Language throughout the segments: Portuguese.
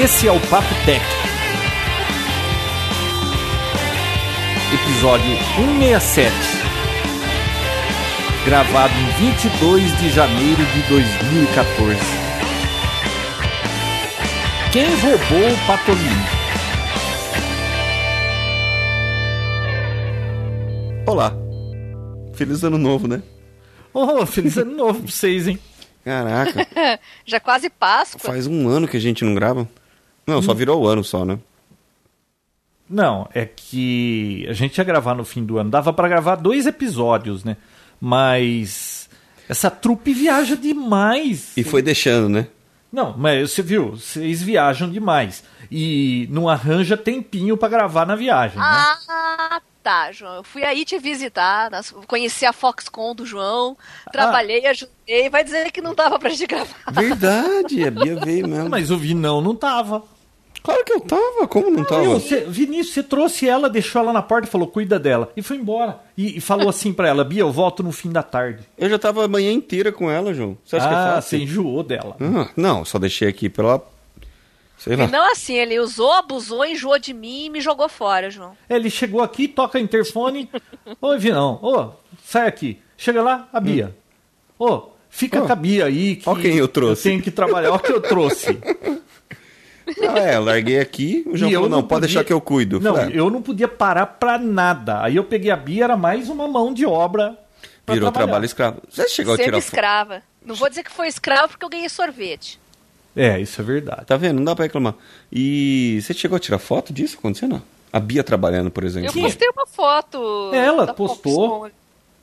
Esse é o Papo Tech. Episódio 167. Gravado em 22 de janeiro de 2014. Quem roubou o Patolino? Olá. Feliz ano novo, né? Oh, feliz ano novo pra vocês, hein? Caraca, Já quase Páscoa. faz um ano que a gente não grava. Não, só virou o ano só, né? Não, é que a gente ia gravar no fim do ano. Dava pra gravar dois episódios, né? Mas essa trupe viaja demais. E foi deixando, né? Não, mas você viu, vocês viajam demais. E não arranja tempinho pra gravar na viagem, né? Ah, tá, João. Eu fui aí te visitar, nas- conheci a Foxconn do João, trabalhei, ajudei. Vai dizer que não dava pra gente gravar. Verdade, a Bia veio mesmo. Mas o Vinão não tava. Claro que eu tava, como não E tava? você, Vinícius, você trouxe ela, deixou ela na porta e falou, cuida dela. E foi embora. E, e falou assim pra ela, Bia, eu volto no fim da tarde. Eu já tava a manhã inteira com ela, João. Você acha que é ah, fácil? você enjoou dela. Ah, não, só deixei aqui pela... Sei lá. E não assim, ele usou, abusou, enjoou de mim e me jogou fora, João. Ele chegou aqui, toca interfone. Oi, Vinão. Ô, sai aqui. Chega lá, a Bia. Ô, fica Ô, com a Bia aí. Que ó quem eu trouxe. Eu tenho que trabalhar. Ó o que eu trouxe. Ah, é, eu larguei aqui, o João E falou, não, não pode podia- deixar que eu cuido. Não, Falei, ah, eu não podia parar pra nada. Aí eu peguei a Bia, era mais uma mão de obra. Virou trabalhar. trabalho escravo. Você chegou a Sendo tirar foto? escrava. Não vou dizer que foi escravo porque eu ganhei sorvete. É, isso é verdade. Tá vendo? Não dá pra reclamar. E você chegou a tirar foto disso acontecendo? A Bia trabalhando, por exemplo. Eu postei uma foto. Ela da postou. Foxconn.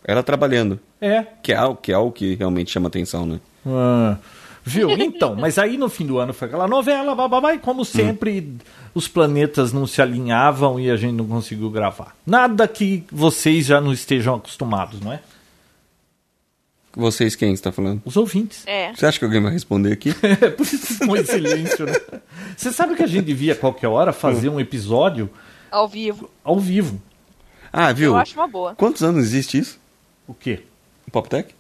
Ela trabalhando. É. Que é, que é algo que realmente chama atenção, né? Ah, viu? Então, mas aí no fim do ano foi aquela novela, bababá, e como sempre, os planetas não se alinhavam e a gente não conseguiu gravar. Nada que vocês já não estejam acostumados, não é? Vocês quem está falando? Os ouvintes. É. Você acha que alguém vai responder aqui? É por isso em silêncio, né? Você sabe que a gente devia, a qualquer hora, fazer um episódio Ao vivo. ao vivo. Ah, viu? Eu acho uma boa. Quantos anos existe isso? O quê? O Poptech?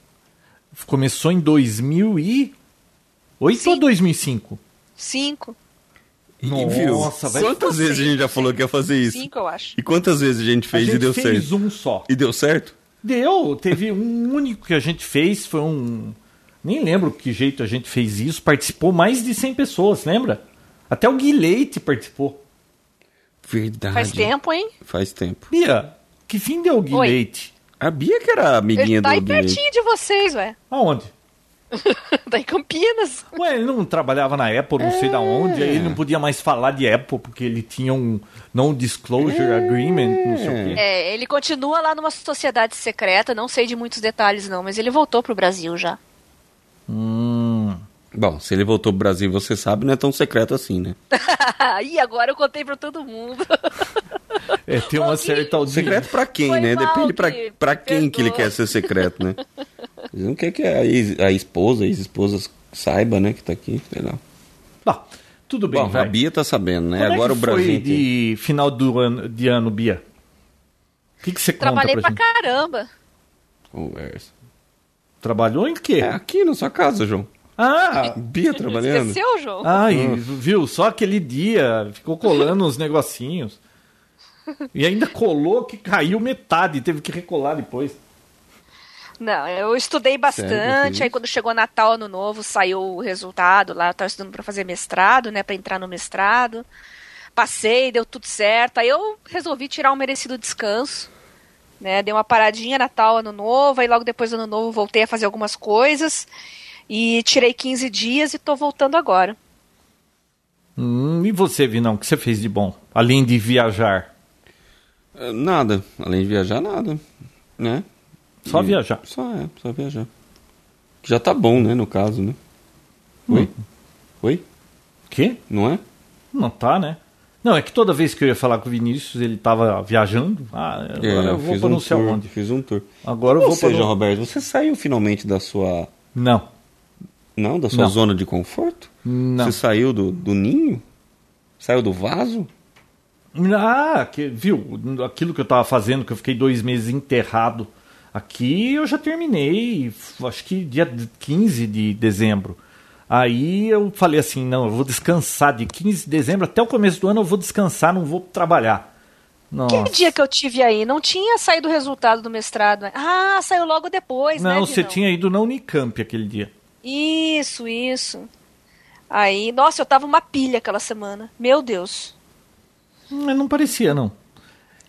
Começou em 2008 ou Sim. 2005? Cinco. E, Nossa, vai- Quantas vezes a gente já falou que ia fazer isso? Cinco, eu acho. E quantas vezes a gente A fez gente e deu fez certo? um só. E deu certo? Deu, teve um único que a gente fez, foi um. Nem lembro que jeito a gente fez isso. Participou mais de 100 pessoas, lembra? Até o Gui Leite participou. Verdade. Faz tempo, hein? Faz tempo. Bia, que fim deu o Gui Oi. Leite? A Bia que era amiguinha Ele tá do aí Guilherme. pertinho de vocês, ué. Aonde? tá em Campinas. Ué, ele não trabalhava na Apple, não sei da onde, aí ele não podia mais falar de Apple, porque ele tinha um non-disclosure agreement, não sei o quê. É, ele continua lá numa sociedade secreta, não sei de muitos detalhes não, mas ele voltou pro Brasil já. Hum. Bom, se ele voltou pro Brasil, você sabe, não é tão secreto assim, né? e agora eu contei pra todo mundo. É, tem uma certa audiência. Secreto pra quem, Foi né? mal, Depende pra, Gui. pra quem que ele Perdoa. quer ser secreto, né? Ele não quer que a, ex- a esposa, a ex-esposa saiba, né, que tá aqui, sei lá. Bom, tudo bem, Bom, vai. a Bia tá sabendo, né? Como Agora é o que foi Brasil... inteiro. de final do ano, de ano, Bia? O que, que você conta Trabalhei pra pra gente? caramba. Conversa. Trabalhou em quê? É aqui na sua casa, João. Ah, Bia trabalhando. Esqueceu, João? ai, Hum. viu? Só aquele dia ficou colando uns negocinhos. E ainda colou que caiu metade, teve que recolar depois. Não, eu estudei bastante. aí quando chegou Natal, Ano Novo, saiu o resultado lá. Eu tava estudando pra fazer mestrado, né? Pra entrar no mestrado. Passei, deu tudo certo. Aí eu resolvi tirar um merecido descanso. Né? Dei uma paradinha Natal, Ano Novo. Aí logo depois do Ano Novo voltei a fazer algumas coisas. E tirei 15 dias e tô voltando agora. Hum, e você, Vinão, o que você fez de bom? Além de viajar. Nada. Além de viajar, nada. Né? Só E- viajar. Só é, só viajar. Já tá bom, né, no caso, né? Oi? Hum. Oi? Quê? Não é? Não tá, né? Não, é que toda vez que eu ia falar com o Vinícius, ele tava viajando. Ah, agora É, eu vou pra um não sei. Fiz um tour. Agora eu Ou vou pra seja, Roberto, você saiu finalmente da sua... Não, Não, da sua Não. zona de conforto? não. Você saiu do, do ninho? Saiu do vaso? Ah, que, viu? Aquilo que eu tava fazendo, que eu fiquei dois meses enterrado aqui, eu já terminei, acho que dia 15 de dezembro. Aí eu falei assim, não, eu vou descansar de 15 de dezembro até o começo do ano eu vou descansar, não vou trabalhar. Nossa. Que dia que eu tive aí? Não tinha saído o resultado do mestrado. Ah, saiu logo depois, né? Não, você tinha ido na Unicamp aquele dia. Isso, isso. Aí, nossa, eu tava uma pilha aquela semana. Meu Deus. Hum, Não parecia, não.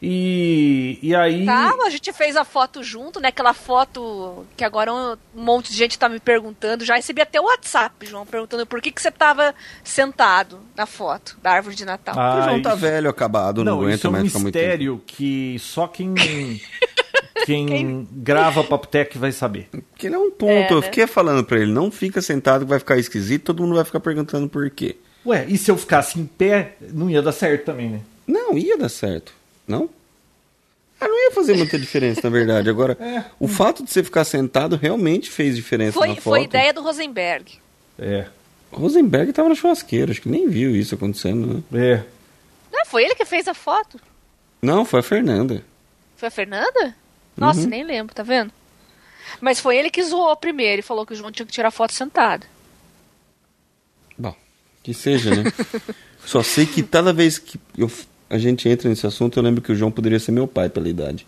E, e aí. Tá, a gente fez a foto junto, né? Aquela foto que agora um monte de gente tá me perguntando. Já recebi até o WhatsApp, João, perguntando por que, que você tava sentado na foto da árvore de Natal. Ah, o João tá isso- velho, acabado, não, Não, aguenta isso é um mais ficar muito tempo. mistério que só quem. quem grava Papotec vai saber. Porque ele é um tonto. É, Eu né? fiquei falando pra ele, não fica sentado que vai ficar esquisito, todo mundo vai ficar perguntando por quê. Ué, e se eu ficasse em pé, não ia dar certo também, né? Não, ia dar certo. Não? Ah, não ia fazer muita diferença, na verdade. Agora, É. o fato de você ficar sentado realmente fez diferença na Foi, foto. foi ideia do Rosenberg. É. Rosenberg tava na churrasqueira, acho que nem viu isso acontecendo, né? É. Ah, foi ele que fez a foto. Não, foi a Fernanda. Foi a Fernanda? Nossa, Uhum. nem lembro, tá vendo? Mas foi ele que zoou primeiro e falou que o João tinha que tirar foto sentado. Bom, que seja, né? Só sei que toda vez que eu- a gente entra nesse assunto, eu lembro que o João poderia ser meu pai pela idade.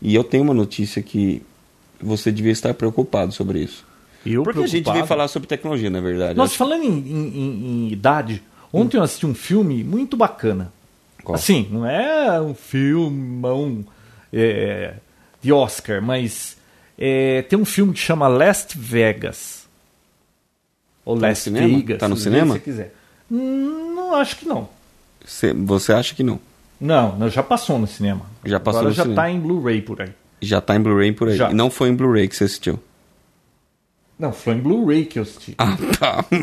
E eu tenho uma notícia que você devia estar preocupado sobre isso. Eu Porque a gente preocupado. veio falar sobre tecnologia, na verdade. Nossa, Acho- falando em, em- em- em idade, ontem eu assisti um filme muito bacana. Qual? Assim, não é um filmão é, de Oscar, mas é, tem um filme que chama Last Vegas. Ou Tá Last? Vegas. Tá no se cinema? você quiser. Hum, não, acho que não. Cê- você acha que não? Não, não, já passou no cinema. Já passou Agora no já cinema. tá em Blu-ray por aí. Já tá em Blu-ray por aí. Já. E não foi em Blu-ray que você assistiu. Não, foi em Blu-ray que eu assisti. Ah, tá.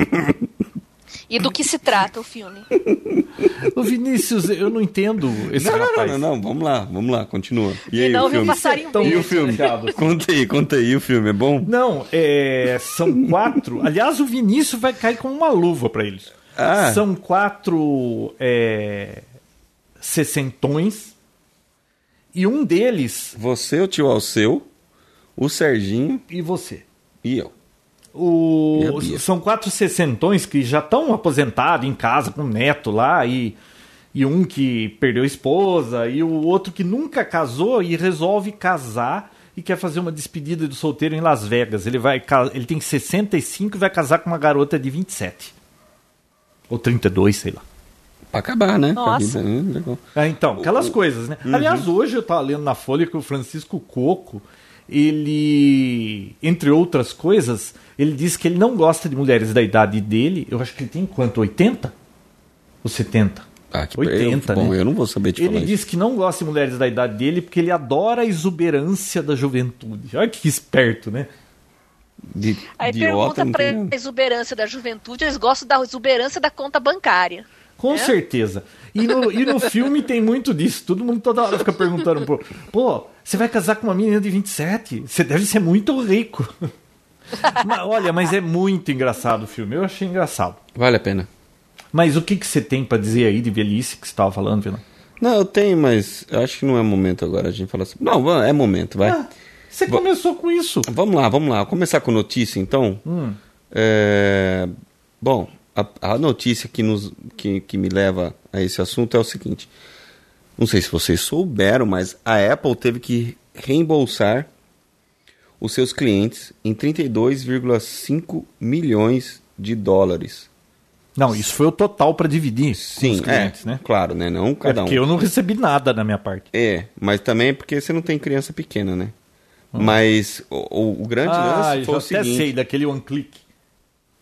E do que se trata o filme? Ô Vinícius, eu não entendo esse Não, não, rapaz. não, não, não, vamos lá, vamos lá, continua. E E aí, não o filme? o passarinho Tão verde. E o filme? Conta aí, conta aí, o filme é bom? Não, é, são quatro. Aliás, o Vinícius vai cair com uma luva pra eles. Ah. São quatro é, sessentões. E um deles, Você, o tio Alceu, o Serginho e você. e eu. O- E são quatro sessentões que já estão aposentados em casa com o neto lá e, e um que perdeu a esposa e o outro que nunca casou e resolve casar e quer fazer uma despedida do solteiro em Las Vegas. Ele vai ele tem 65 e vai casar com uma garota de 27. Ou 32, sei lá. Pra acabar, né? Nossa. Né? Legal. É, então, aquelas coisas, né? Aliás, hoje eu tava lendo na Folha que o Francisco Coco, ele, entre outras coisas, ele diz que ele não gosta de mulheres da idade dele. Eu acho que ele tem quanto? 80? Ou 70? Ah, que 80, eu, Bom, né? eu não vou saber te Ele falar diz isso. que não gosta de mulheres da idade dele porque ele adora a exuberância da juventude. Olha que esperto, né? De, Aí idiota, pergunta não pra tem- a exuberância da juventude, eles gostam da exuberância da conta bancária. Com É? certeza. E no, e no filme tem muito disso. Todo mundo toda hora fica perguntando, pô, pô, você vai casar com uma menina de 27? Você deve ser muito rico. Mas, olha, mas é muito engraçado o filme. Eu achei engraçado. Vale a pena. Mas o que, que você tem pra dizer aí de velhice que você estava falando, Vila? Não, eu tenho, mas eu acho que não é momento agora a gente falar assim. Não, é momento, vai. Ah, você Vo- começou com isso. Vamos lá, vamos lá. Vou começar com notícia, então. Hum. É, Bom, a, a notícia que, nos, que, que me leva a esse assunto é o seguinte. Não sei se vocês souberam, mas a Apple teve que reembolsar os seus clientes em 32,5 milhões de dólares. Não, isso foi o total pra dividir Sim, os clientes, é, né? claro, né? Não É cada um. porque eu não recebi nada da minha parte. É, mas também é porque você não tem criança pequena, né? Mas o, o- grande ah, lance eu foi o até seguinte. sei, daquele one click.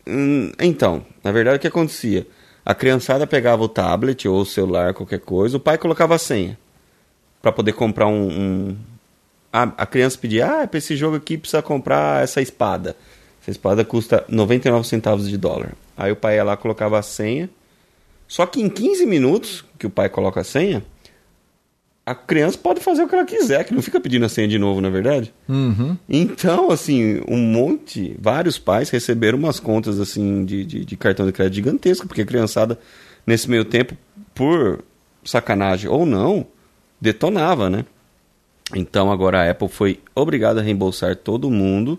Hum, então, na verdade o que acontecia? A criançada pegava o tablet ou o celular, qualquer coisa, o pai colocava a senha para poder comprar um. um- A, a criança pedia, ah, para esse jogo aqui precisa comprar essa espada. Essa espada custa 99 centavos de dólar. Aí o pai ia lá colocava a senha. Só que em 15 minutos que o pai coloca a senha, a criança pode fazer o que ela quiser, que não fica pedindo a senha de novo, na é verdade? Uhum. Então, assim, um monte, vários pais receberam umas contas assim de, de, de cartão de crédito gigantesco, porque a criançada, nesse meio tempo, por sacanagem ou não, detonava, né? Então agora a Apple foi obrigada a reembolsar todo mundo.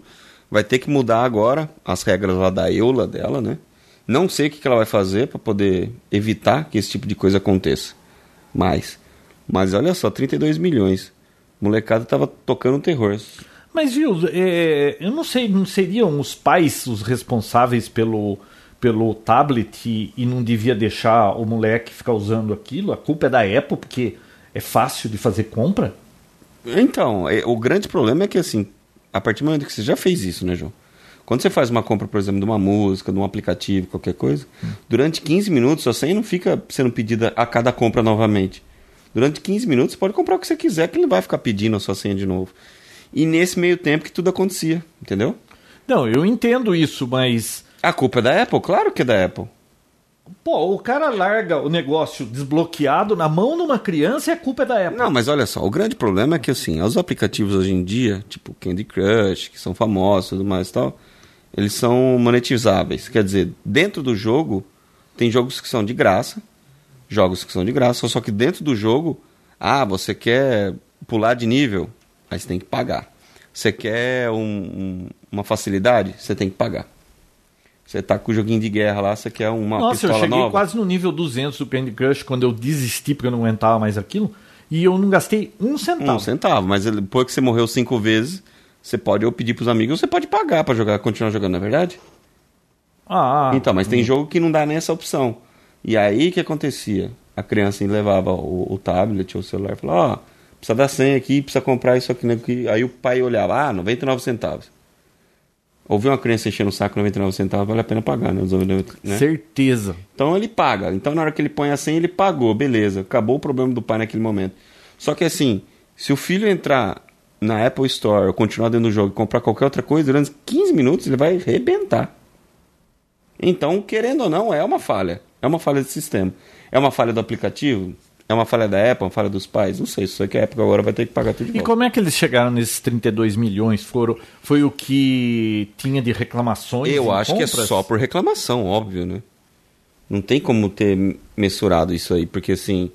Vai ter que mudar agora as regras lá da EULA dela, né? Não sei o que ela vai fazer para poder evitar que esse tipo de coisa aconteça. Mais. Mas olha só, 32 milhões. Molecada tava tocando terror. Mas, viu, é, eu não sei, não seriam os pais os responsáveis pelo, pelo tablet e, e não devia deixar o moleque ficar usando aquilo? A culpa é da Apple, porque é fácil de fazer compra? Então, é, o grande problema é que, assim, a partir do momento que você já fez isso, né, João? Quando você faz uma compra, por exemplo, de uma música, de um aplicativo, qualquer coisa, durante 15 minutos sua senha não fica sendo pedida a cada compra novamente. Durante 15 minutos você pode comprar o que você quiser, que ele não vai ficar pedindo a sua senha de novo. E nesse meio tempo que tudo acontecia, entendeu? Não, eu entendo isso, mas. A culpa é da Apple? Claro que é da Apple. Pô, o cara larga o negócio desbloqueado na mão de uma criança e a culpa é da Apple. Não, mas olha só, o grande problema é que assim, os aplicativos hoje em dia, tipo Candy Crush, que são famosos e tudo mais e tal, eles são monetizáveis. Quer dizer, dentro do jogo, tem jogos que são de graça, jogos que são de graça, só que dentro do jogo, ah, você quer pular de nível, aí você tem que pagar. Você quer um- um- uma facilidade, você tem que pagar. Você tá com o joguinho de guerra lá, você quer uma Nossa, eu pistola cheguei nova. quase no nível 200 do Candy Crush quando eu desisti porque eu não aguentava mais aquilo. E eu não gastei um centavo. Um centavo, mas depois que você morreu cinco vezes, você pode ou pedir pros amigos ou você pode pagar pra jogar, continuar jogando, não é verdade? Ah, Então, mas tem jogo que não dá nem essa opção. E aí o que acontecia? A criança levava o, o tablet ou o celular e falava, ó, precisa dar senha aqui, precisa comprar isso aqui, né? Aí o pai olhava, ah, 99 centavos. Ouviu uma criança enchendo o saco 99 centavos, vale a pena pagar, né? Os 99, né? certeza. Então ele paga. Então na hora que ele põe a senha, ele pagou, beleza. Acabou o problema do pai naquele momento. Só que assim, se o filho entrar na Apple Store, ou continuar dentro do jogo e comprar qualquer outra coisa, durante 15 minutos ele vai arrebentar. Então, querendo ou não, é uma falha. É uma falha de sistema. É uma falha do aplicativo? É uma falha da Apple, uma falha dos pais? Não sei, só que a Apple agora vai ter que pagar tudo de E volta. como é que eles chegaram nesses 32 milhões? Foram, foi o que tinha de reclamações? Eu acho que é compras? só por reclamação, óbvio, né? Não tem como ter mensurado isso aí, porque assim,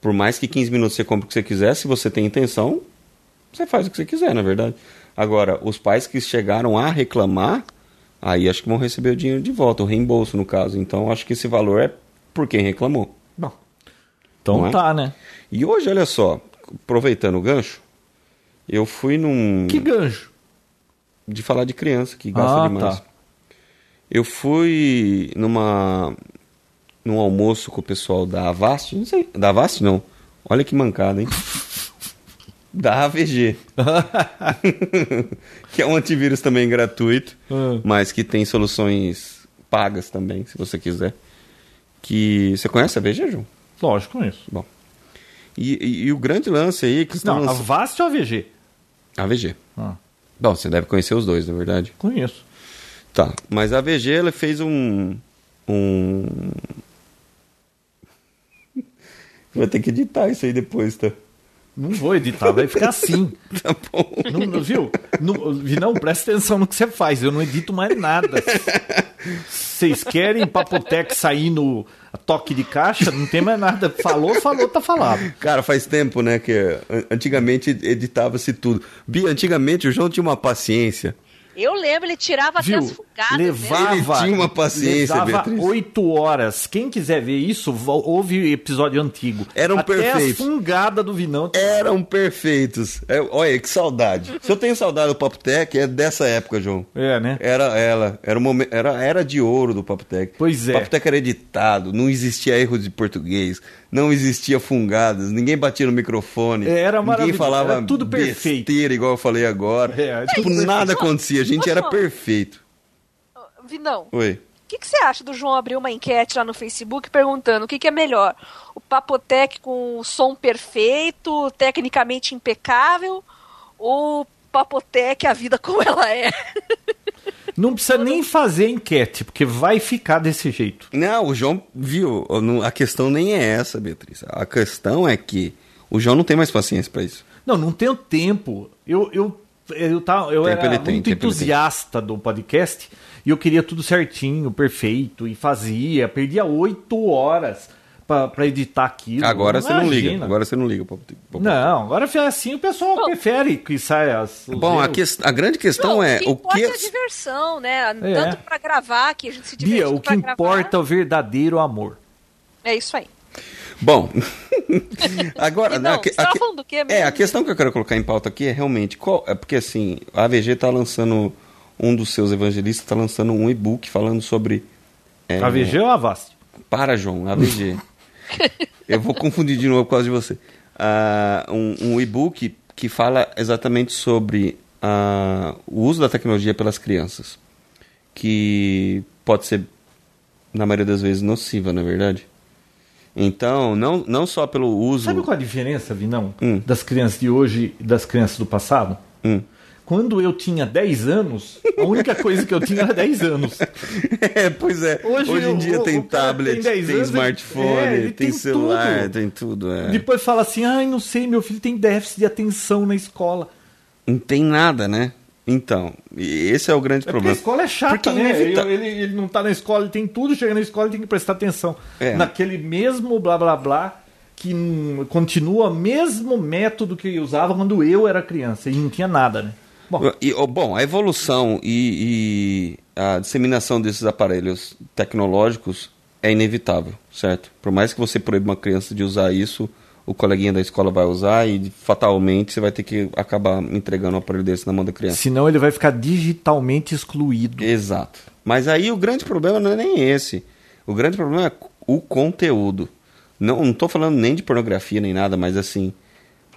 por mais que 15 minutos você compre o que você quiser, se você tem intenção, você faz o que você quiser, na verdade. Agora, os pais que chegaram a reclamar, aí acho que vão receber o dinheiro de volta, o reembolso no caso. Então, acho que esse valor é por quem reclamou. Bom, então é? tá, né? E hoje, olha só, aproveitando o gancho, eu fui num. Que gancho. de falar de criança que gasta Ah, demais. tá. Eu fui numa num almoço com o pessoal da Avast, não sei, da Avast não. Olha que mancada, hein? da AVG. que é um antivírus também gratuito, Ah. mas que tem soluções pagas também, se você quiser. Que você conhece a AVG, João? Lógico, conheço. Bom. E, e- e o grande lance aí é que estão Não, a lançando... Vast ou a VG? AVG. Ah, Bom, você deve conhecer os dois, na verdade. conheço. Tá, mas a VG ela fez um. Um. Vai ter que editar isso aí depois, tá? Não vou editar, vai ficar assim. Tá bom. Não, não, viu? Não, Vinão, presta atenção no que você faz. Eu não edito mais nada. Vocês querem Papotec sair no toque de caixa? Não tem mais nada. Falou, falou, tá falado. Cara, faz tempo, né, que an- antigamente editava-se tudo. Bia, antigamente o João tinha uma paciência. Eu lembro, ele tirava até Viu? as fugadas. Levava, Ele tinha uma paciência, levava Beatriz. oito horas. Quem quiser ver isso, vo- ouve episódio antigo. Eram Até perfeitos. a fungada do Vinão. Eram perfeitos. É, olha, que saudade. Se eu tenho saudade do Papo Tech, é dessa época, João. É, né? Era ela, era o momento, era era de ouro do Papo Tech. Pois é. O Papo Tech era editado, não existia erro de português, não existia fungadas, ninguém batia no microfone. É, era ninguém maravilhoso, falava era tudo perfeito. besteira igual eu falei agora. É, tipo, nada acontecia, a gente Ô, era João. perfeito. Vinão, o Oi. que, que você acha do João abrir uma enquete lá no Facebook perguntando o que, que é melhor? O Papotec com o som perfeito, tecnicamente impecável, ou o Papotec a vida como ela é? Não precisa nem fazer enquete, porque vai ficar desse jeito. Não, o João viu, a questão nem é essa, Beatriz. A questão é que o João não tem mais paciência pra isso. Não, não tenho tempo. Eu, eu, eu, tava, eu Tempo era tem, muito entusiasta do podcast e eu queria tudo certinho, perfeito, e fazia. Perdia oito horas pra, pra editar aquilo. Agora você não liga. Agora você não liga. pro- pro- Não, agora assim o pessoal prefere que saia as. Bom, a, ques- a grande questão Não, é o que o importa que é a diversão, né? É. Tanto pra gravar, que a gente se diverte. Bia, o que importa é o verdadeiro amor. É isso aí. Bom, agora E não, a que- a que- falando do quê é mesmo? a questão que eu quero colocar em pauta aqui é realmente qual é porque assim a AVG está lançando um dos seus evangelistas está lançando um e-book falando sobre é, A VG ou a Avast? para João AVG eu vou confundir de novo por causa de você Ah, um, um e-book que fala exatamente sobre ah, o uso da tecnologia pelas crianças que pode ser na maioria das vezes nociva na verdade então não não só pelo uso Sabe qual a diferença, Vinão, Hum. das crianças de hoje e das crianças do passado? Hum. Quando eu tinha 10 anos, a única coisa que eu tinha era 10 anos. É, pois é. Hoje, Hoje em o- dia o- tem o tablet, tem tem, 10 anos, smartphone, é, tem, tem celular, tudo. tem tudo. É. Depois fala assim: ai, não sei, meu filho tem déficit de atenção na escola. Não tem nada, né? Então, esse é o grande É porque a problema. escola é chata, Porque né? inevita- Ele, ele, ele não tá na escola, ele tem tudo, chega na escola e tem que prestar atenção. É. Naquele mesmo blá blá blá que continua o mesmo método que usava quando eu era criança e não tinha nada, né? Bom, E, ó, bom, a evolução e, e a disseminação desses aparelhos tecnológicos é inevitável, certo? Por mais que você proíba uma criança de usar isso, o coleguinha da escola vai usar e fatalmente você vai ter que acabar entregando um aparelho desse na mão da criança. senão ele vai ficar digitalmente excluído. Exato. Mas aí o grande problema não é nem esse. O grande problema é o conteúdo. Não, tô falando nem de pornografia nem nada, mas assim,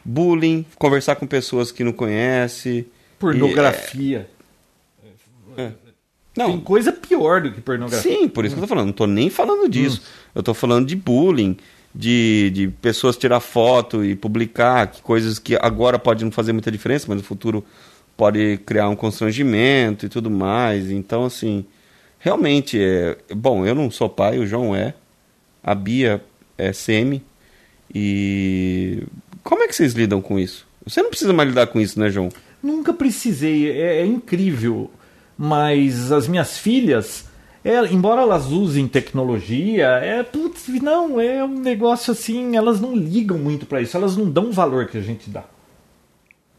bullying, conversar com pessoas que não conhece. Pornografia. é- Tem Não, coisa pior do que pornografia. sim, por isso que eu tô falando. Não tô nem falando disso. Eu tô falando de bullying, de, de pessoas tirar foto e publicar, que coisas que agora pode não fazer muita diferença, mas no futuro pode criar um constrangimento e tudo mais. Então, assim, realmente é. Bom, eu não sou pai, o João é. A Bia é semi. E. Como é que vocês lidam com isso? Você não precisa mais lidar com isso, né, João? Nunca precisei, é, é incrível. Mas as minhas filhas, é, embora elas usem tecnologia, é putz, não, é um negócio assim, elas não ligam muito pra isso, elas não dão o valor que a gente dá.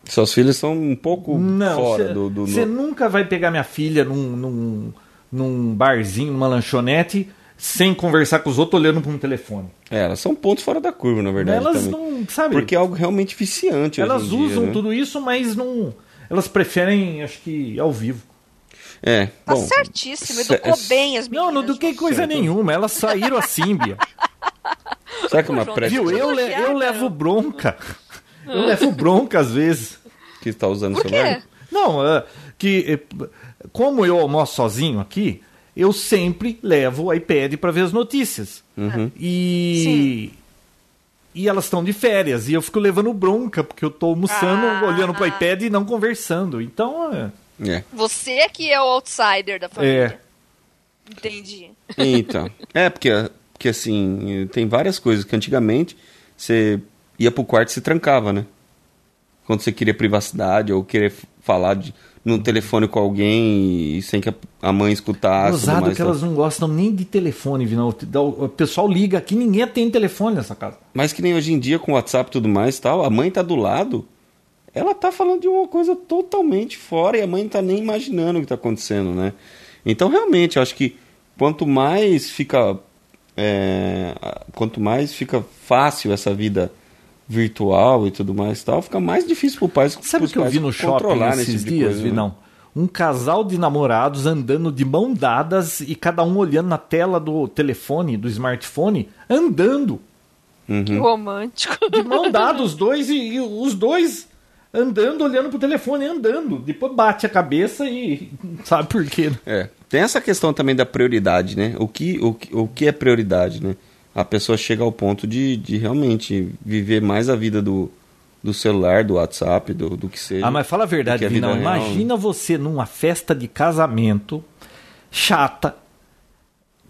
Seus filhos são um pouco Não, fora do. do você no- nunca vai pegar minha filha num, num, num barzinho, numa lanchonete, sem conversar com os outros olhando para um telefone. É, elas são pontos fora da curva, na verdade. elas também. não, sabe? Porque é algo realmente viciante. hoje elas dia, usam né? tudo isso, mas não. Elas preferem, acho que, ao vivo. É, Tá bom. certíssimo, educou bem as Não, meninas. não eduquei coisa Certo. nenhuma. Elas saíram assim, Bia. Será que é uma João, pré Viu? Eu, le- eu levo bronca. Eu levo bronca às vezes. que está usando o celular? Não, é, que é, como eu almoço sozinho aqui, eu sempre levo o iPad para ver as notícias. Uhum. E e elas estão de férias e eu fico levando bronca porque eu tô almoçando, Ah. olhando pro iPad e não conversando. Então, é, É. Você é que é o outsider da família. é. Entendi. Então. É, porque, porque assim, tem várias coisas que antigamente você ia pro quarto e se trancava, né? Quando você queria privacidade ou querer falar de, no telefone com alguém e sem que a, mãe escutasse. mais, que elas não gostam nem de telefone, Vinão. O pessoal liga aqui, ninguém tem telefone nessa casa. Mas que nem hoje em dia com WhatsApp e tudo mais e tal, a mãe tá do lado, ela tá falando de uma coisa totalmente fora e a mãe não tá nem imaginando o que tá acontecendo, né? Então, realmente, eu acho que quanto mais fica. é, quanto mais fica fácil essa vida virtual e tudo mais e tal, fica mais difícil pro pai Sabe o que eu vi no shopping controlar esses tipo dias, coisa, né? Vinão? Um casal de namorados andando de mão dadas e cada um olhando na tela do telefone, do smartphone, andando. Uhum. Que romântico. De mão dada, os dois e, e os dois andando, olhando pro telefone, andando. Depois bate a cabeça e sabe por quê. né? É. Tem essa questão também da prioridade, né? O que, o, que- o que é prioridade, né? A pessoa chega ao ponto de, de realmente viver mais a vida do, do celular, do WhatsApp, do, do que seja. Ah, mas fala a verdade, Vinão. né? Imagina você numa festa de casamento chata,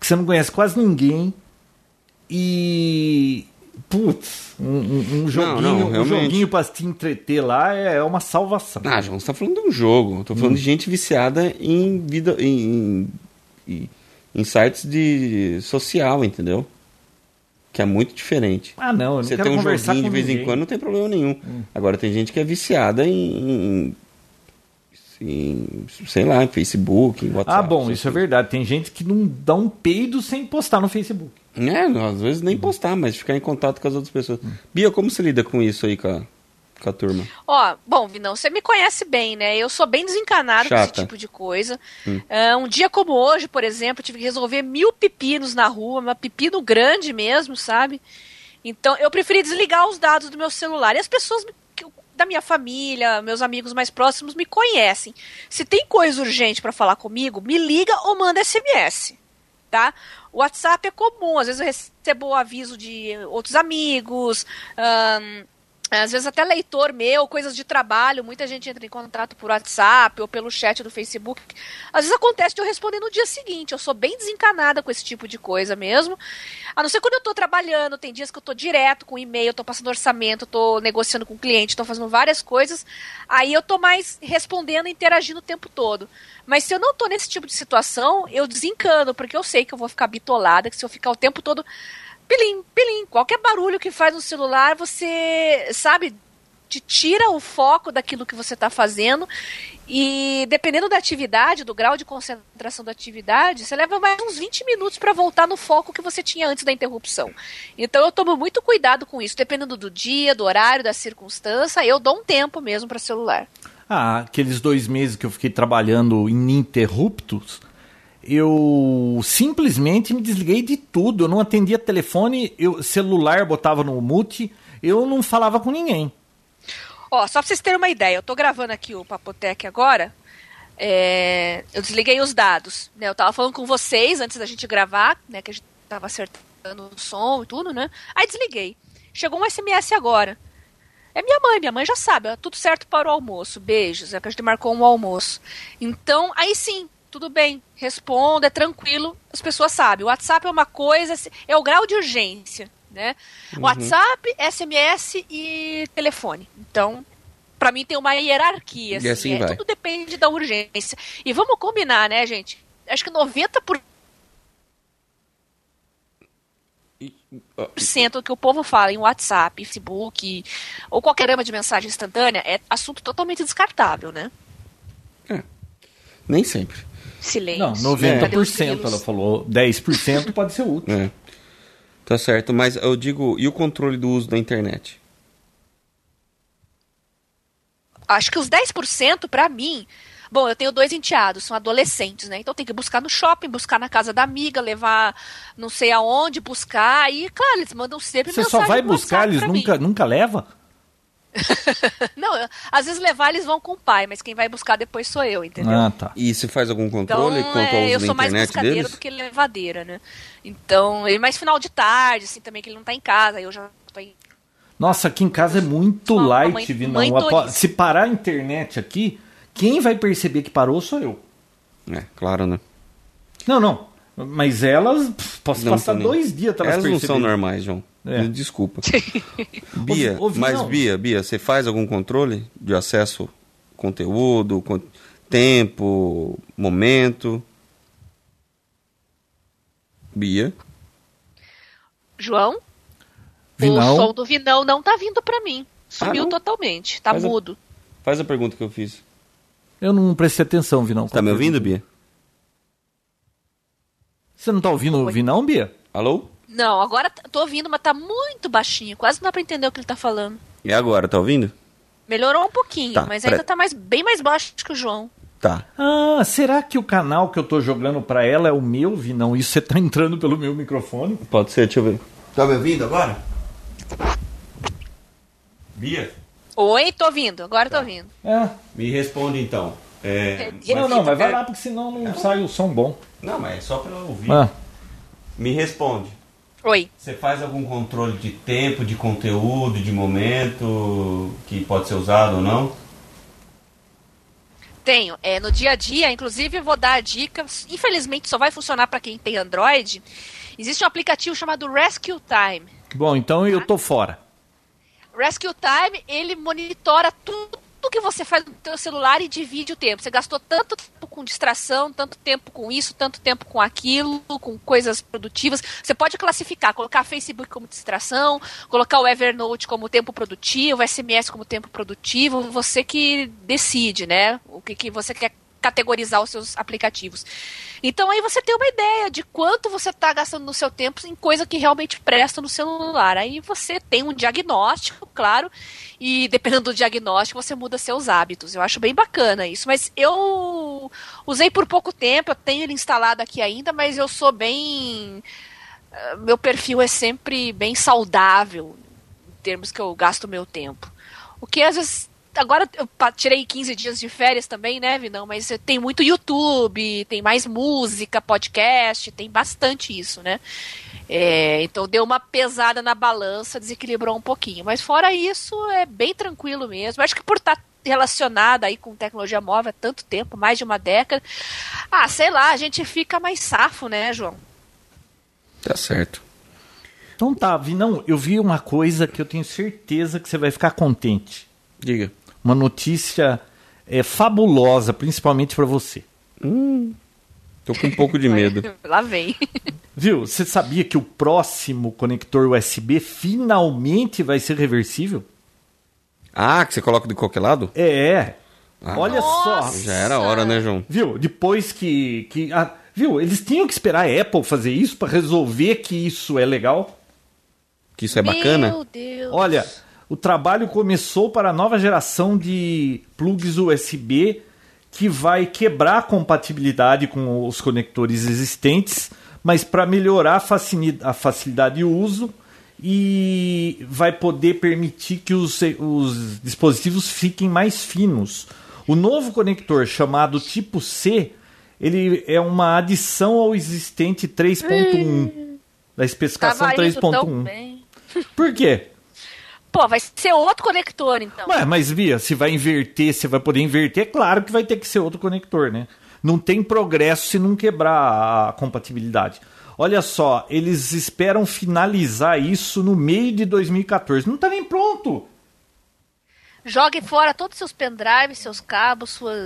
que você não conhece quase ninguém e. Putz, um, um- um joguinho, não, um realmente. joguinho pra te entreter lá é é uma salvação. Ah, João, você tá falando de um jogo. Eu tô falando Hum. de gente viciada em vida. em, em, em sites de social, entendeu? Que é muito diferente. Ah, não, eu não Você tem um joguinho de vez em ninguém. Hum. quando, não tem problema nenhum. Agora tem gente que é viciada em, em, em, sei lá, em Facebook, em WhatsApp. Ah, bom, isso é verdade. Tem gente que não dá um peido sem postar no Facebook. É, não, às vezes nem postar, mas ficar em contato com as outras pessoas. Bia, como você lida com isso aí com a, com a turma? Ó, bom, Vinão, você me conhece bem, né? Eu sou bem desencanado com esse Chata. tipo de coisa. Ah, um dia como hoje, por exemplo, eu tive que resolver mil pepinos na rua, uma pepino grande mesmo, sabe? Então, eu preferi desligar os dados do meu celular. E as pessoas da minha família, meus amigos mais próximos me conhecem. Se tem coisa urgente pra falar comigo, me liga ou manda SMS, tá? O WhatsApp é comum, às vezes eu recebo o aviso de outros amigos, ahn, às vezes até leitor meu, coisas de trabalho, muita gente entra em contato por WhatsApp ou pelo chat do Facebook. Às vezes acontece de eu responder no dia seguinte. Eu sou bem desencanada com esse tipo de coisa mesmo. A não ser quando eu tô trabalhando, tem dias que eu tô direto com e-mail, tô passando orçamento, tô negociando com o cliente, tô fazendo várias coisas. Aí eu tô mais respondendo e interagindo o tempo todo. Mas se eu não tô nesse tipo de situação, eu desencano, porque eu sei que eu vou ficar bitolada, que se eu ficar o tempo todo pilim, pilim, qualquer barulho que faz no celular, você, sabe, te tira o foco daquilo que você está fazendo e dependendo da atividade, do grau de concentração da atividade, você leva mais uns 20 minutos para voltar no foco que você tinha antes da interrupção. Então eu tomo muito cuidado com isso, dependendo do dia, do horário, da circunstância, eu dou um tempo mesmo para celular. Ah, aqueles dois meses que eu fiquei trabalhando ininterruptos, eu simplesmente me desliguei de tudo. Eu não atendia telefone, eu celular botava no mute, eu não falava com ninguém. Ó, só pra vocês terem uma ideia, eu tô gravando aqui o Papotec agora. é, eu desliguei os dados. Né? Eu tava falando com vocês antes da gente gravar, né? Que a gente tava acertando o som e tudo, né? Aí desliguei. Chegou um SMS agora. É minha mãe, minha mãe já sabe, tudo certo para o almoço. Beijos, é que a gente marcou um almoço. Então, aí sim, tudo bem, responda, é tranquilo, as pessoas sabem. O WhatsApp é uma coisa, é o grau de urgência, né? WhatsApp, SMS e telefone. Então, para mim tem uma hierarquia, assim, E assim é, vai. tudo depende da urgência. E vamos combinar, né, gente? Acho que 90% do que o povo fala em WhatsApp, Facebook ou qualquer grama de mensagem instantânea é assunto totalmente descartável, né? Nem sempre. Silêncio. Não, Cadê os 90% grilos? ela falou. 10% pode ser útil. É. Tá certo, mas eu digo, e o controle do uso da internet? Acho que os 10% pra mim. Bom, eu tenho dois enteados, são adolescentes, né? Então tem que buscar no shopping, buscar na casa da amiga, levar não sei aonde, buscar. E, claro, eles mandam sempre Você só vai buscar, eles nunca, mim. nunca leva? Não, eu- às vezes levar eles vão com o pai, mas quem vai buscar depois sou eu, entendeu? Ah, tá. E se faz algum Então, controle quanto ao é, eu sou mais buscadeira deles? do que levadeira, né? Então, e mais final de tarde, assim, também, que ele não tá em casa, aí eu já tô em... Nossa, aqui em casa é muito light, mãe- Vinão. mãe. Se parar a internet aqui, quem vai perceber que parou sou eu. É, claro, né? Não, não. Mas elas, pff, posso Não passar dois dias até elas, Elas não são normais, João. É. Desculpa. Bia, Ô, ô, mas. Bia, Bia, você faz algum controle de acesso conteúdo, con- tempo, momento? Bia? João, Vinão. o som do Vinão não tá vindo pra mim. Sumiu Ah, totalmente, tá eu- mudo. Faz a pergunta que eu fiz. Eu não prestei atenção, Vinão. Tá me ouvindo, Bia? Você não tá ouvindo o Oi. Vinão, Bia? Alô? Não, agora tô ouvindo, mas tá muito baixinho, quase não dá pra entender o que ele tá falando. E agora, tá ouvindo? Melhorou um pouquinho, Tá, mas pera- ainda tá mais, bem mais baixo que o João. Tá. Ah, será que o canal que eu tô jogando pra ela é o meu, Vinão? Isso você tá entrando pelo meu microfone? Pode ser, deixa eu ver. Tá me ouvindo agora? Bia? Oi, tô ouvindo, agora Tá. tô ouvindo. É. Me responde então. É, Não, não, mas vai lá, porque senão não sai o som bom. Não, mas é só pra eu ouvir. Ah. Me responde. Oi. Você faz algum controle de tempo, de conteúdo, de momento que pode ser usado ou não? Tenho. É, no dia a dia, inclusive, eu vou dar a dica. Infelizmente, só vai funcionar para quem tem Android. Existe um aplicativo chamado Rescue Time. Bom, então eu tô fora. Rescue Time, ele monitora tudo tudo que você faz no teu celular e divide o tempo. Você gastou tanto tempo com distração, tanto tempo com isso, tanto tempo com aquilo, com coisas produtivas. Você pode classificar, colocar Facebook como distração, colocar o Evernote como tempo produtivo, o SMS como tempo produtivo, você que decide, né? O que, que você quer categorizar os seus aplicativos. Então aí você tem uma ideia de quanto você está gastando no seu tempo em coisa que realmente presta no celular. Aí você tem um diagnóstico, claro, e dependendo do diagnóstico você muda seus hábitos. Eu acho bem bacana isso. Mas eu usei por pouco tempo, eu tenho ele instalado aqui ainda, mas eu sou bem. Eh, meu perfil é sempre bem saudável em termos que eu gasto meu tempo. O que às vezes agora eu tirei 15 dias de férias também, né, Vinão? Mas tem muito YouTube, tem mais música, podcast, tem bastante isso, né? É, então deu uma pesada na balança, desequilibrou um pouquinho. Mas fora isso, é bem tranquilo mesmo. Acho que por estar tá relacionada aí com tecnologia móvel há tanto tempo, mais de uma década, ah, sei lá, a gente fica mais safo, né, João? Tá certo. Então tá, Vinão, eu vi uma coisa que eu tenho certeza que você vai ficar contente. Diga uma notícia é, fabulosa, principalmente para você. Hum, tô com um pouco de medo. Lá vem. Viu? Você sabia que o próximo conector USB finalmente vai ser reversível? Ah, que você coloca de qualquer lado? É. Ah, Olha Nossa. só. Já era hora, né, João? Viu? Depois que. que ah, viu? Eles tinham que esperar a Apple fazer isso para resolver que isso é legal. Que isso é bacana? Meu Deus. Olha, o trabalho começou para a nova geração de plugs USB que vai quebrar a compatibilidade com os conectores existentes, mas para melhorar a facilidade de uso e vai poder permitir que os, os dispositivos fiquem mais finos. O novo conector chamado tipo C, ele é uma adição ao existente 3.1 da especificação 3.1. Por quê? Pô, vai ser outro conector, então. Ué, mas Via, se vai inverter, se vai poder inverter, é claro que vai ter que ser outro conector, né? Não tem progresso se não quebrar a compatibilidade. Olha só, eles esperam finalizar isso no meio de 2014. Não tá nem pronto. Jogue fora todos os seus pendrives, seus cabos, suas.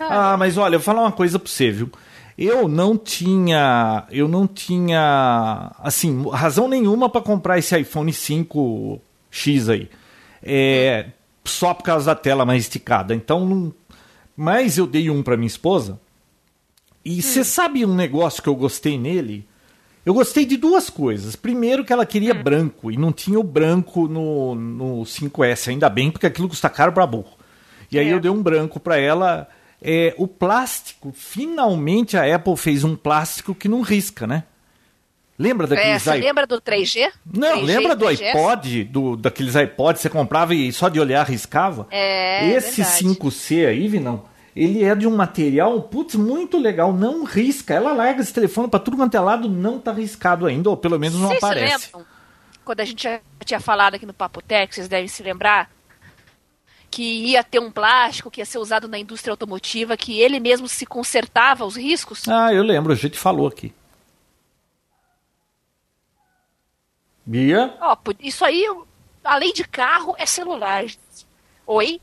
Ah, mas olha, eu vou falar uma coisa pra você, viu? Eu não tinha, eu não tinha, assim, razão nenhuma para comprar esse iPhone 5 X aí. É, só por causa da tela mais esticada. Então, mas eu dei um para minha esposa. E você hum. sabe um negócio que eu gostei nele? Eu gostei de duas coisas. Primeiro, que ela queria hum. branco e não tinha o branco no, no 5S, ainda bem, porque aquilo custa caro para burro. E aí é. eu dei um branco para ela. É, o plástico, finalmente a Apple fez um plástico que não risca, né? Lembra daqueles é, iPod? lembra do 3G? Não, 3G, lembra do 3G? iPod, do, daqueles iPods, você comprava e só de olhar riscava? É, Esse verdade. 5C aí, Vinão, ele é de um material, putz, muito legal, não risca. Ela larga esse telefone para tudo quanto é lado, não tá riscado ainda, ou pelo menos não vocês aparece. Lembram, quando a gente já tinha falado aqui no Papo Tech, vocês devem se lembrar, que ia ter um plástico que ia ser usado na indústria automotiva, que ele mesmo se consertava os riscos? Ah, eu lembro, a gente falou aqui. Bia? Ó, isso aí, além de carro, é celular. Oi?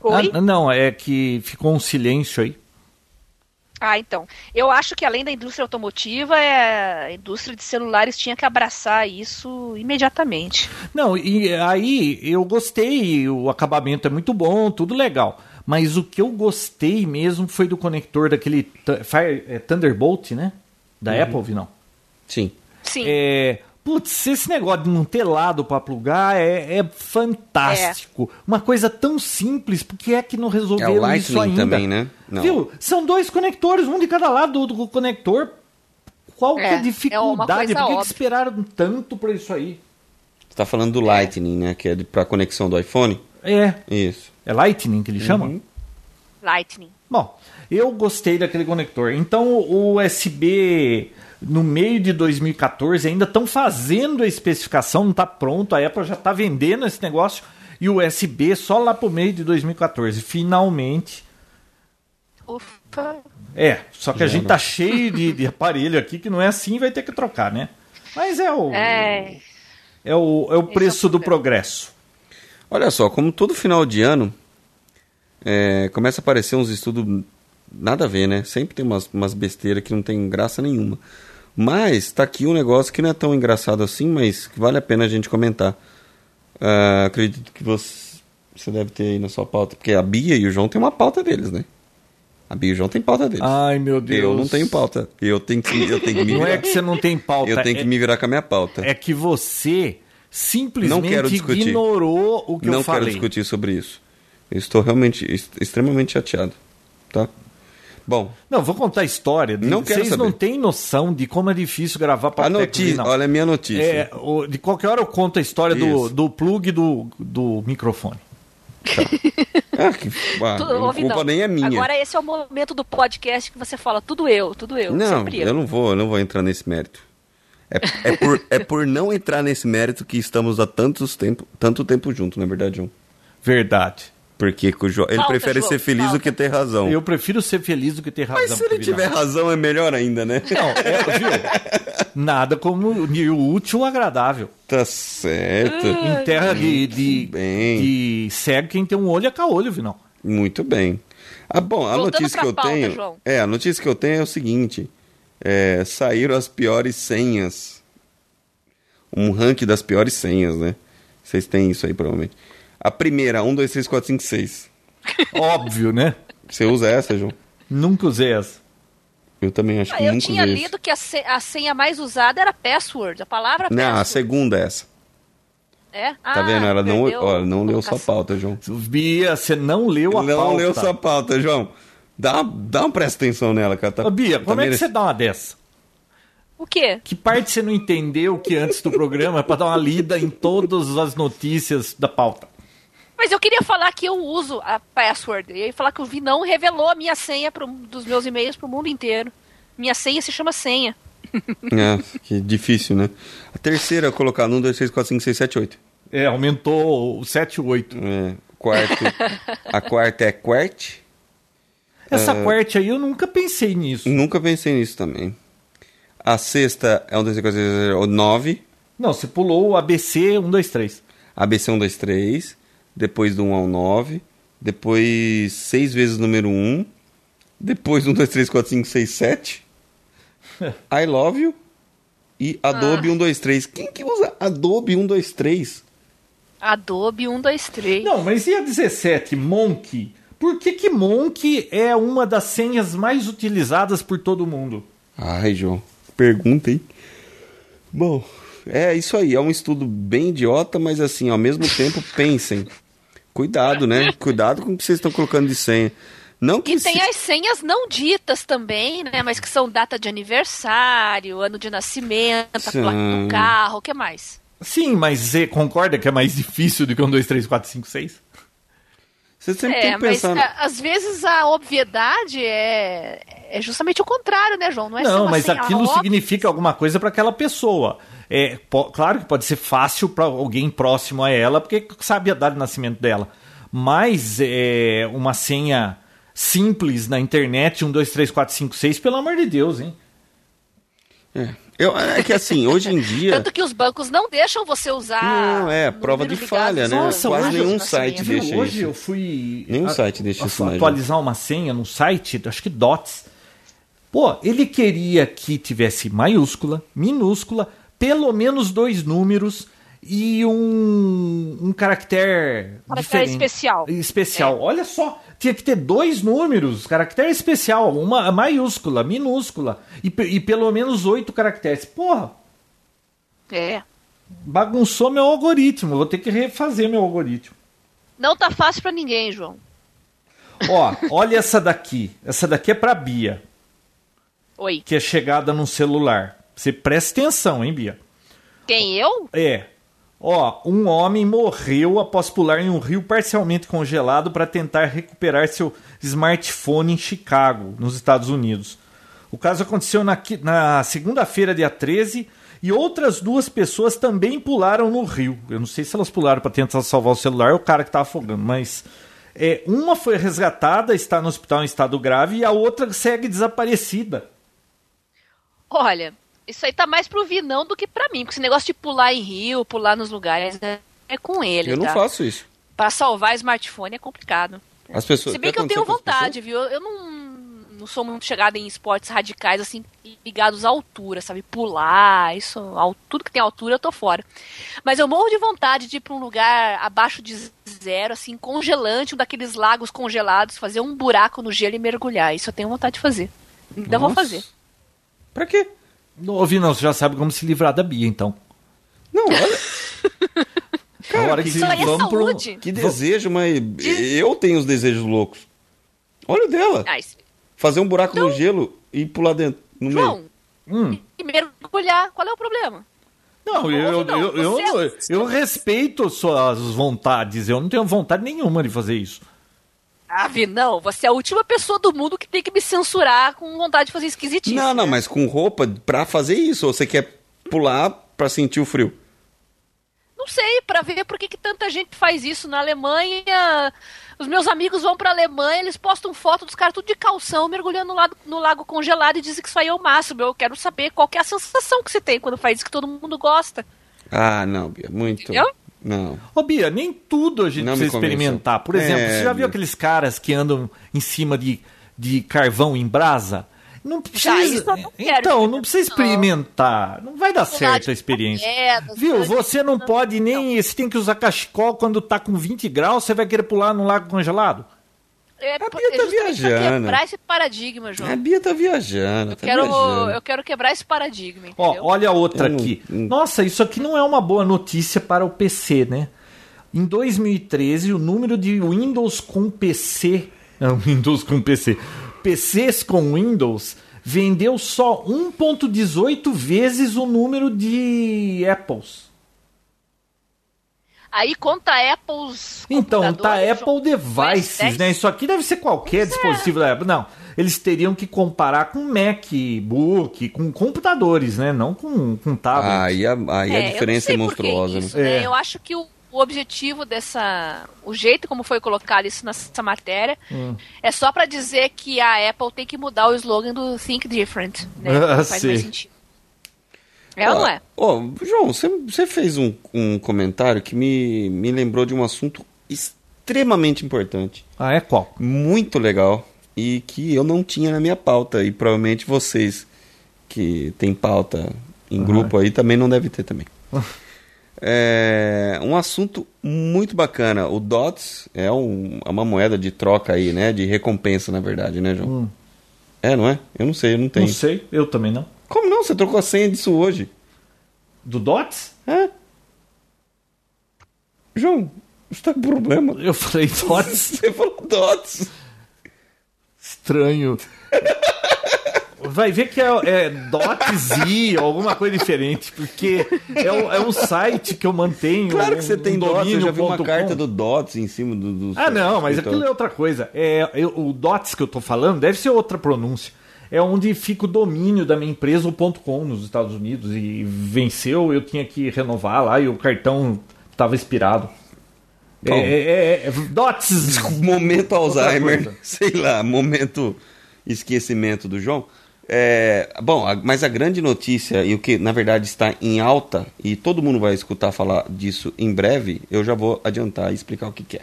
Oi? Ah, não, é que ficou um silêncio aí. Ah, então. Eu acho que além da indústria automotiva, é... a indústria de celulares tinha que abraçar isso imediatamente. Não, e aí eu gostei, o acabamento é muito bom, tudo legal. Mas o que eu gostei mesmo foi do conector daquele Fire, é, Thunderbolt, né? Da uhum. Apple, não? Sim. Sim. É, Putz, esse negócio de não ter lado para plugar é, é fantástico. É. Uma coisa tão simples, porque é que não resolveram é o isso ainda? também, né? Não. Viu? São dois conectores, um de cada lado do conector. Qual é, que é a é dificuldade? Por que, que esperaram tanto para isso aí? Você tá falando do Lightning, né? Que é para conexão do iPhone? É. Isso. É Lightning que ele chama? Uhum. Lightning. Bom, eu gostei daquele conector. Então o USB no meio de 2014 ainda estão fazendo a especificação, não está pronto, a Apple já está vendendo esse negócio e o USB só lá para o meio de 2014. Finalmente. Ufa. É, só que já a gente não. tá cheio de, de aparelho aqui que não é assim vai ter que trocar, né? Mas é o. É, é o, é o preço é o do progresso. Olha só, como todo final de ano, é, começa a aparecer uns estudos nada a ver, né? Sempre tem umas, umas besteiras que não tem graça nenhuma. Mas tá aqui um negócio que não é tão engraçado assim, mas que vale a pena a gente comentar. Uh, acredito que você, você deve ter aí na sua pauta, porque a Bia e o João tem uma pauta deles, né? A Bia e o João tem pauta deles. Ai, meu Deus. Eu não tenho pauta. Eu tenho que, eu tenho que me Não virar. é que você não tem pauta. Eu tenho que é, me virar com a minha pauta. é que você simplesmente Não ignorou o que não eu falei. quero discutir sobre isso. Eu estou realmente est- extremamente chateado. Tá? Bom, Não, vou contar a história. Não quero Vocês saber. não têm noção de como é difícil gravar a Papo notícia. Olha a minha notícia. É, o- de qualquer hora eu conto a história do, Isso. do plug do, do microfone. Ah, que, ah, a ouvi, culpa não. nem é minha. Agora esse é o momento do podcast que você fala tudo eu, tudo eu. não, sempre eu não vou, eu não vou entrar nesse mérito. É, é, por, é por não entrar nesse mérito que estamos há tantos tempo, tanto tempo junto, na verdade, João. Verdade. Porque com o Jo- ele Falta, prefere João, ser feliz do falta. que ter razão. Eu prefiro ser feliz do que ter razão. Mas se ele tiver razão, é melhor ainda, né? Não, é, viu? Nada como o útil o agradável. Tá certo. Em terra de, de, bem. de cego, quem tem um olho é caolho, Vinão. Muito bem. Ah, bom, a Voltando notícia que eu pauta, tenho. João. É, a notícia que eu tenho é o seguinte: é, saíram as piores senhas. Um ranking das piores senhas, né? Vocês têm isso aí, provavelmente. A primeira, 1, 2, 3, 4, 5, 6. Óbvio, né? Você usa essa, João? Nunca usei essa. Eu também acho Ah, que eu nunca tinha usei lido que a, se- a senha mais usada era password, a palavra isso. Não, a password. segunda é essa. É? Tá Ah, vendo? Ela não, ó, não leu sua pauta, João. Bia, você não leu a não pauta. leu sua pauta, João. Dá, dá uma presta atenção nela, cara. Tá, Bia, tá como é que você dá uma dessa? O quê? Que parte você não entendeu que antes do programa para dar uma lida em todas as notícias da pauta? Mas eu queria falar que eu uso a password. E aí falar que o Vinão revelou a minha senha pro, dos meus e-mails pro mundo inteiro. Minha senha se chama senha. Ah, que difícil, né? A terceira, eu colocar no 1, 2, 3, 4, 5, 6, 7, 8. É, aumentou o 7 e 8. É, quarto. a quarta é quert. Essa É. parte aí eu nunca pensei nisso. Nunca pensei nisso também. A sexta é 1, 2, 3, 4, 5, 6, 7, 8, 9. Não, você pulou o ABC 1, 2, 3. ABC 1, 2, 3. Depois do 1 ao 9. Depois 6 vezes o número 1. Depois 1, 2, 3, 4, 5, 6, 7. I love you. E Adobe 1, 2, 3. Quem que usa Adobe 1, 2, 3? Adobe 1, 2, 3. Não, mas e a 17, Monk? Por que que Monk é uma das senhas mais utilizadas por todo mundo? Ai, João, pergunta, hein? Bom, é isso aí. É um estudo bem idiota, mas assim, ao mesmo tempo, pensem. Cuidado, né? Cuidado com o que vocês estão colocando de senha. Não que E tem se- as senhas não ditas também, né? Mas que são data de aniversário, ano de nascimento, a Sim. placa do carro, o que mais? Sim, mas você concorda que é mais difícil do que um 2, 3, 4, 5, 6? Você sempre É, tem que mas pensar. a- às vezes a obviedade é, é justamente o contrário, né, João? Não é Não, mas senha aquilo óbvia. significa alguma coisa para aquela pessoa. É, claro que pode ser fácil para alguém próximo a ela, porque sabe a data de nascimento dela. Mas é, uma senha simples na internet, 1, 2, 3, 4, 5, 6, pelo amor de Deus, hein? É. Eu, é que assim, hoje em dia. Tanto que os bancos não deixam você usar. Não, é, prova de falha, né? Nossa, Quase de nenhum site Viu? deixa Hoje isso. eu fui Nenhum a- site deixa isso mais, atualizar uma senha num site, acho que Dots. Pô, ele queria que tivesse maiúscula, minúscula, pelo menos dois números e um, um caractere Caractere especial. Especial. Olha só, tinha que ter dois números, caractere especial, uma maiúscula, minúscula e, e pelo menos oito caracteres. Porra, É. bagunçou meu algoritmo, vou ter que refazer meu algoritmo. Não tá fácil pra ninguém, João. Ó, olha essa daqui. Essa daqui é pra Bia, Oi. que é chegada num celular. Você presta atenção, hein, Bia? Quem eu? É. Ó, um homem morreu após pular em um rio parcialmente congelado para tentar recuperar seu smartphone em Chicago, nos Estados Unidos. O caso aconteceu na, na segunda-feira, dia 13, e outras duas pessoas também pularam no rio. Eu não sei se elas pularam para tentar salvar o celular ou o cara que estava afogando, mas é, uma foi resgatada, está no hospital em estado grave, e a outra segue desaparecida. Olha, isso aí tá mais pro Vinão do que pra mim. Porque esse negócio de pular em rio, pular nos lugares, é, é com ele. Eu não tá? faço isso. Pra salvar smartphone é complicado. As pessoas. Se bem o que eu tenho vontade, viu? Eu não, não sou muito chegada em esportes radicais, assim, ligados à altura, sabe? Pular, isso, tudo que tem altura eu tô fora. Mas eu morro de vontade de ir pra um lugar abaixo de zero, assim, congelante, um daqueles lagos congelados, fazer um buraco no gelo e mergulhar. Isso eu tenho vontade de fazer. Ainda vou Nossa. fazer. Pra quê? Ô, Vinão, você já sabe como se livrar da Bia, então. Não, olha. a hora que aí é vamos pro-. Que desejo, mas eu tenho os desejos loucos. Olha o dela. Fazer um buraco no Então- gelo e pular dentro, no meio. João, Hum. e mergulhar, qual é o problema? Não, eu, não, eu, eu, eu, eu respeito suas vontades. Eu não tenho vontade nenhuma de fazer isso. Vi, não, você é a última pessoa do mundo que tem que me censurar com vontade de fazer esquisitice. Não, não, né? mas com roupa pra fazer isso. Ou você quer pular pra sentir o frio? Não sei, pra ver por que, que tanta gente faz isso na Alemanha. Os meus amigos vão pra Alemanha, eles postam foto dos caras tudo de calção, mergulhando no, lado- no lago congelado e dizem que isso aí é o máximo. Eu quero saber qual que é a sensação que você tem quando faz isso que todo mundo gosta. Ah, não, Bia, muito. Entendeu? Não. Ô, Bia, nem tudo a gente Não precisa experimentar. Por exemplo, É, você já viu Bia. aqueles caras que andam em cima de, de carvão em brasa? Não precisa. isso eu não quero então, não precisa experimentar. experimentar. Não vai dar certo a experiência. paraquedas, Viu? de- Você não pode nem. Você tem que usar cachecol quando tá com 20 graus. Você vai querer pular num lago congelado? É, A Bia tá pra viajando. quebrar esse paradigma, João. A Bia tá viajando. Eu tá quero, viajando. eu quero quebrar esse paradigma, Ó, olha outra Eu não- aqui. não- Nossa, isso aqui não é uma boa notícia para o PC, né? Em 2013, o número de Windows com PC. Não, Windows com PC. PCs com Windows vendeu só 1,18 vezes o número de Apples. Aí conta Apple's Então, tá Apple Devices, né? Isso aqui deve ser qualquer dispositivo da Apple. Não, eles teriam que comparar com MacBook, com computadores, né? Não com, com tablet. Aí a, aí É, a diferença é monstruosa, isso, né? né? É. Eu acho que o, o objetivo dessa. O jeito como foi colocado isso nessa matéria Hum. é só pra dizer que a Apple tem que mudar o slogan do Think Different. Né? Ah, faz sei. mais sentido. É ou não é? Ó, João, você, fez um, um comentário que me, me lembrou de um assunto extremamente importante, Ah, é qual? muito legal, e que eu não tinha na minha pauta, e provavelmente vocês que têm pauta em Aham. grupo aí também não deve ter também. É um assunto muito bacana. O DOTS é, um- é uma moeda de troca aí, né? De recompensa, na verdade, né, João? Hum. É, não é? Eu não sei, eu não tenho. Não sei, eu também não. Como não? Você trocou a senha disso hoje? Do Dots? É? João, você tá com problema? Eu falei Dots? Você falou DOTS. Estranho. Vai ver que é, é .z ou alguma coisa diferente, porque é, um- é um site que eu mantenho. Claro que um- você tem um DOTS, eu já vi uma carta do DOTS em cima do... do Ah, não, mas então- aquilo é outra coisa. É, eu- o DOTS que eu tô falando deve ser outra pronúncia. É onde fica o domínio da minha empresa, o ponto .com, nos Estados Unidos. E venceu, eu tinha que renovar lá e o cartão estava expirado. É, Bom. é, é, é, DOTS! Momento Alzheimer, sei lá, momento esquecimento do João. É, bom, a- mas a grande notícia, e o que na verdade está em alta, e todo mundo vai escutar falar disso em breve, eu já vou adiantar e explicar o que, que é.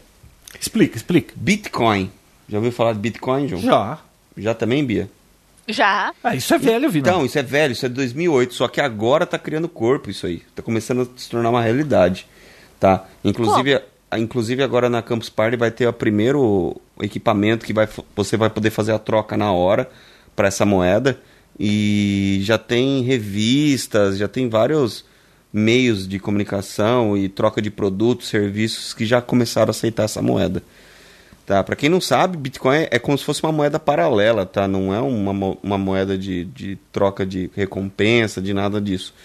Explica, explica. Bitcoin. Já ouviu falar de Bitcoin, João? Já. Já também, Bia? Já. Ah, isso é velho, Vina. Então, isso é velho, isso é de 2008, só que agora tá criando corpo isso aí. Tá começando a se tornar uma realidade, tá? Inclusive, a- inclusive agora na Campus Party vai ter o primeiro equipamento que vai, você vai poder fazer a troca na hora para essa moeda e já tem revistas, já tem vários meios de comunicação e troca de produtos, serviços que já começaram a aceitar essa moeda. Tá, para quem não sabe, Bitcoin é, é como se fosse uma moeda paralela, tá? Não é uma, uma moeda de, de troca de recompensa, de nada disso.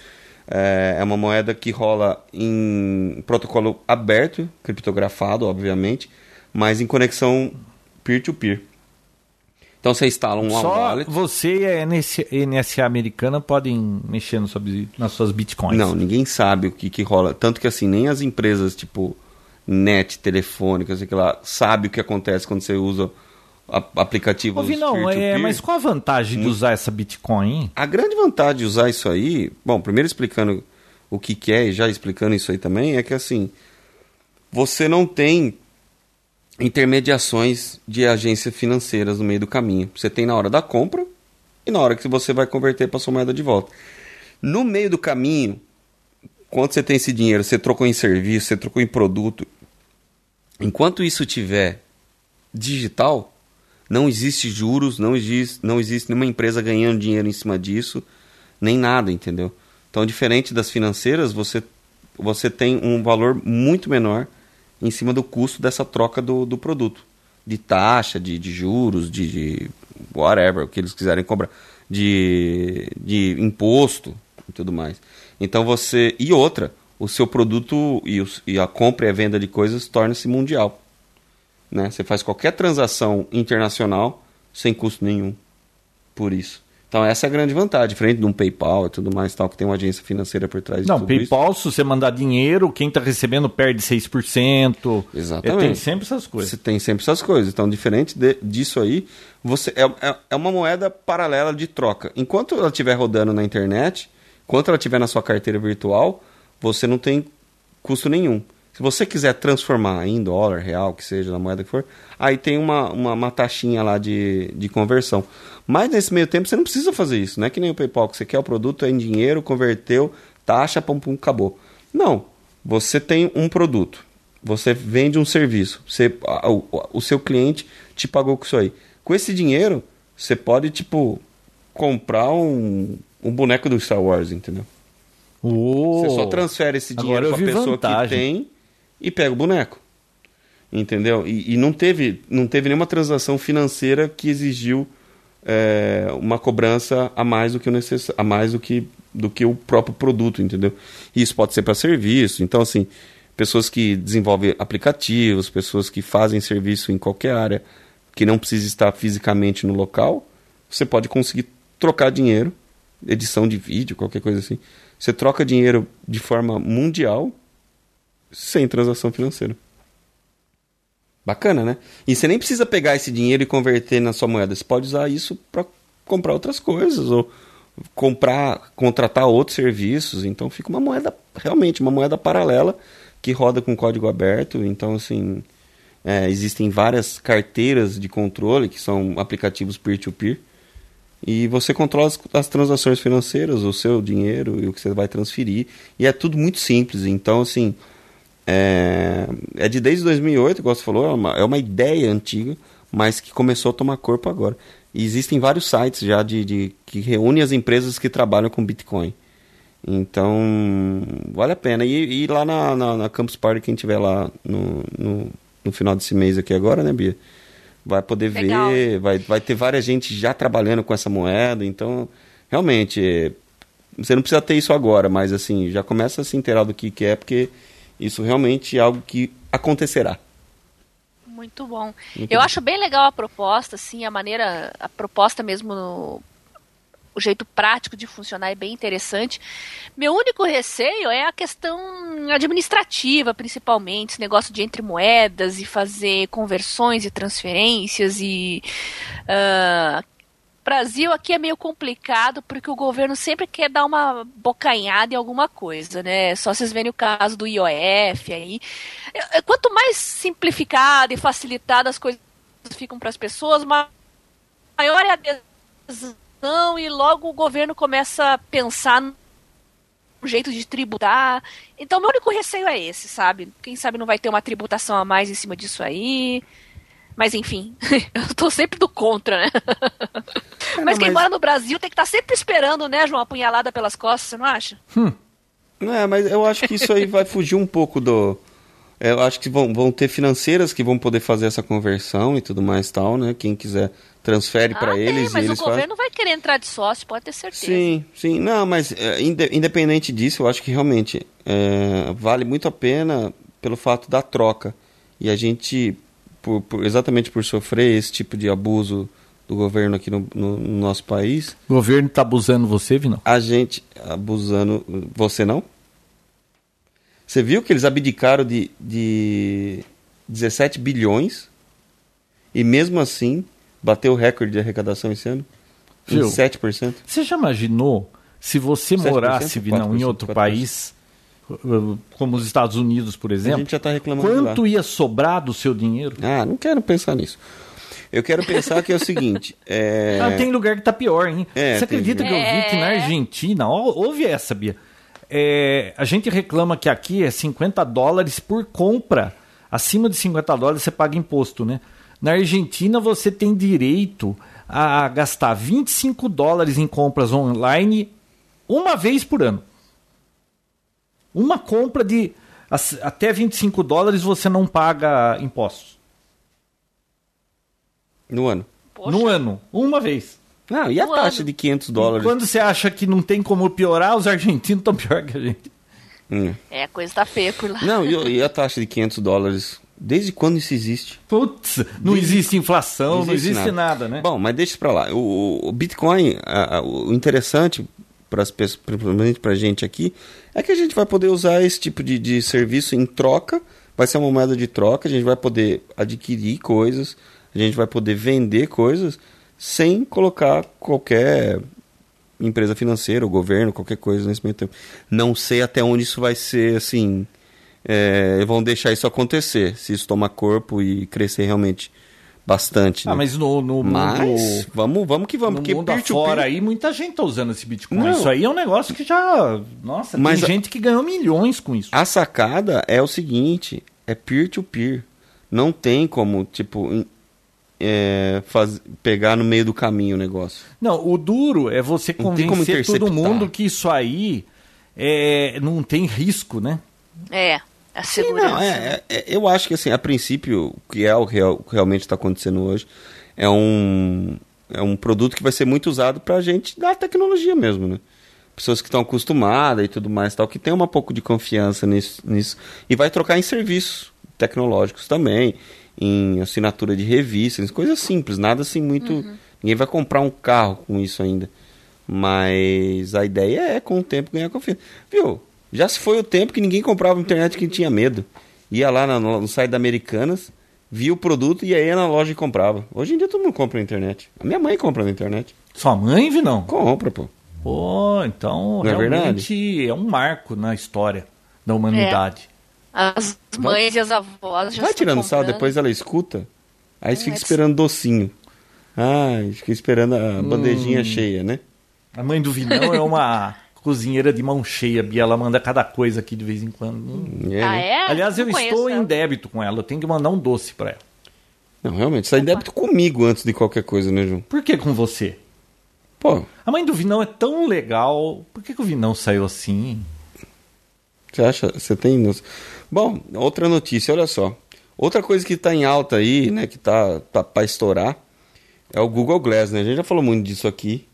É, é uma moeda que rola em protocolo aberto, criptografado, obviamente, mas em conexão peer-to-peer. Então você instala um Só wallet. você e a NS NSA americana podem mexer no nas suas bitcoins. Não, ninguém sabe o que, que rola. Tanto que assim, nem as empresas tipo net, telefônicas, sei lá, sabe o que acontece quando você usa aplicativos Ouvi não, é, mas qual a vantagem de usar essa bitcoin? A grande vantagem de usar isso aí, bom, primeiro explicando o que, que é e já explicando isso aí também, é que assim, você não tem intermediações de agências financeiras no meio do caminho. Você tem na hora da compra e na hora que você vai converter para sua moeda de volta. No meio do caminho, quando você tem esse dinheiro, você trocou em serviço, você trocou em produto. Enquanto isso tiver digital, não existe juros, não existe, não existe nenhuma empresa ganhando dinheiro em cima disso, nem nada, entendeu? Então, diferente das financeiras, você, você tem um valor muito menor em cima do custo dessa troca do, do produto. De taxa, de, de juros, de, de whatever, o que eles quiserem cobrar. De, de imposto e tudo mais. Então você. E outra, o seu produto e, os, e a compra e a venda de coisas torna-se mundial. Né? Você faz qualquer transação internacional sem custo nenhum por isso. Então essa é a grande vantagem, diferente de um PayPal e tudo mais, tal, que tem uma agência financeira por trás Não, PayPal, isso. se você mandar dinheiro, quem está recebendo perde 6%. Exatamente. Tem sempre essas coisas. Você tem sempre essas coisas. Então, diferente de, disso aí, você é, é, é, uma moeda paralela de troca. Enquanto ela estiver rodando na internet, enquanto ela estiver na sua carteira virtual, você não tem custo nenhum. Se você quiser transformar em dólar, real, que seja, na moeda que for, aí tem uma, uma, uma taxinha lá de, de conversão. Mas nesse meio tempo você não precisa fazer isso. Não é que nem o PayPal, que você quer o produto é em dinheiro, converteu, taxa, pum, pum, acabou. Não. Você tem um produto. Você vende um serviço. Você, o, o seu cliente te pagou com isso aí. Com esse dinheiro, você pode, tipo, comprar um, um boneco do Star Wars, entendeu? Você só transfere esse dinheiro para a pessoa que vantagem. tem e pega o boneco. Entendeu? E, e não, teve, não teve nenhuma transação financeira que exigiu é, uma cobrança a mais do que o necess... a mais do que, do que o próprio produto, entendeu? E isso pode ser para serviço. Então, assim, pessoas que desenvolvem aplicativos, pessoas que fazem serviço em qualquer área que não precisa estar fisicamente no local, você pode conseguir trocar dinheiro, edição de vídeo, qualquer coisa assim. Você troca dinheiro de forma mundial sem transação financeira. Bacana, né? E você nem precisa pegar esse dinheiro e converter na sua moeda. Você pode usar isso para comprar outras coisas ou comprar, contratar outros serviços. Então fica uma moeda realmente uma moeda paralela que roda com código aberto. Então assim é, existem várias carteiras de controle que são aplicativos peer-to-peer. E você controla as, as, transações financeiras, o seu dinheiro e o que você vai transferir. E é tudo muito simples. Então, assim, é, é de desde 2008, igual você falou, é uma, é uma ideia antiga, mas que começou a tomar corpo agora. E existem vários sites já de, de que reúnem as empresas que trabalham com Bitcoin. Então, vale a pena. E, e lá na, na, na, Campus Party, quem tiver lá no, no, no final desse mês aqui agora, né, Bia? Vai poder Legal. ver, vai, vai ter várias gente já trabalhando com essa moeda, então realmente você não precisa ter isso agora, mas assim, já começa a se inteirar do que, que é, porque isso realmente é algo que acontecerá. Muito bom. Muito Eu bom. acho bem legal a proposta, assim, a maneira, a proposta mesmo no, o jeito prático de funcionar é bem interessante. Meu único receio é a questão administrativa, principalmente, esse negócio de entre moedas e fazer conversões e transferências e uh, Brasil aqui é meio complicado porque o governo sempre quer dar uma bocanhada em alguma coisa, né? Só vocês verem o caso do IOF aí. Quanto mais simplificado e facilitado as coisas ficam para as pessoas, maior é a adesão e logo o governo começa a pensar no jeito de tributar. Então, meu único receio é esse, sabe? Quem sabe não vai ter uma tributação a mais em cima disso aí. Mas enfim, eu tô sempre do contra, né? É, mas não, quem mas- mora no Brasil tem que estar sempre esperando, né, João, apunhalada pelas costas, você não acha? É, mas eu acho que isso aí vai fugir um pouco do. é, Eu acho que vão, vão ter financeiras que vão poder fazer essa conversão e tudo mais tal, né? Quem quiser transfere para ah, eles mas e o eles fazem. governo vai querer entrar de sócio, pode ter certeza. Sim, sim. Não, mas é, inde- independente disso, eu acho que realmente é, vale muito a pena pelo fato da troca. E a gente, por- por- exatamente por sofrer esse tipo de abuso do governo aqui no, no- no nosso país, O governo tá abusando você, Vinão? a gente abusando. Você não? Você viu que eles abdicaram de, de 17 bilhões e mesmo assim bateu o recorde de arrecadação esse ano? Em Viu? 7%. Você já imaginou se você 7%, morasse, Vinão, em 4%, outro 4%. país uh, como os Estados Unidos, por A exemplo, gente já tá reclamando de lá. quanto ia sobrar do seu dinheiro? Ah, não quero pensar nisso. Eu quero pensar que é o seguinte. É... Ah, tem lugar que tá pior, hein? É, Você tem acredita que eu vi que na É. Argentina, ó, ouve essa, Bia. É, a gente reclama que aqui é 50 dólares por compra. Acima de 50 dólares você paga imposto, né? Na Argentina você tem direito a gastar 25 dólares em compras online uma vez por ano. Uma compra de até 25 dólares você não paga impostos. No ano. Poxa, No ano, uma vez. Não, e a No taxa ano. de 500 E dólares? quando você acha que não tem como piorar, os argentinos estão pior que a gente. Hum. É, a coisa tá feia por lá. Não, e, e a taxa de 500 dólares? Desde quando isso existe? Putz, não Desde- existe inflação, não existe, nada. né? Bom, mas deixa isso pra lá. O, o Bitcoin, a- a- o interessante, para as pessoas, principalmente pra gente aqui, é que a gente vai poder usar esse tipo de, de serviço em troca. Vai ser uma moeda de troca, a gente vai poder adquirir coisas, a gente vai poder vender coisas sem colocar qualquer empresa financeira, ou governo, qualquer coisa nesse meio tempo. Não sei até onde isso vai ser, assim, é, vão deixar isso acontecer, se isso tomar corpo e crescer realmente bastante. Ah, né? mas no, no Mas mundo, vamos, vamos que vamos, no porque mundo peer-to-peer- afora aí, muita gente tá usando esse Bitcoin. Não. Isso aí é um negócio que já... Nossa, Mas tem a- gente que ganhou milhões com isso. A sacada é o seguinte, é peer-to-peer. Não tem como, tipo, é, faz, pegar no meio do caminho o negócio. Não, o duro é você convencer todo mundo que isso aí é, não tem risco, né? É, a Sim, segurança. não, é, é- é- eu acho que assim, a princípio, o que é o real, o que realmente está acontecendo hoje, é um, é um produto que vai ser muito usado para gente da tecnologia mesmo, né? Pessoas que estão acostumadas e tudo mais tal, que tem uma pouco de confiança nisso, nisso. E vai trocar em serviços tecnológicos também, em assinatura de revistas, coisas simples, nada assim muito. Ninguém vai comprar um carro com isso ainda. Mas a ideia é, com o tempo, ganhar confiança. Viu? Já se foi o tempo que ninguém comprava internet que tinha medo. Ia lá na- no, site da Americanas, via o produto e aí ia na loja e comprava. Hoje em dia todo mundo compra na internet. A minha mãe compra na internet. Sua mãe, Vinão? Compra, pô. Pô, então Não é realmente é um marco na história da humanidade. As mães e as avós já Vai estão tirando sal, comprando. depois ela escuta. Aí você fica é esperando docinho. Ai, fica esperando a bandejinha Hum. cheia, né? A mãe do Vinão é uma cozinheira de mão cheia, Bia. Ela manda cada coisa aqui de vez em quando. Hum. É, Ah, né? é? Aliás, eu conheço estou em débito com ela. Eu tenho que mandar um doce pra ela. Não, realmente, sai débito comigo antes de qualquer coisa, né, João? Por que com você? Pô, A mãe do Vinão é tão legal. Por que, que o Vinão saiu assim? Você acha? Você tem. Bom, outra notícia, olha só. Outra coisa que tá em alta aí, né? Que tá, tá pra estourar, é o Google Glass, né? A gente já falou muito disso aqui.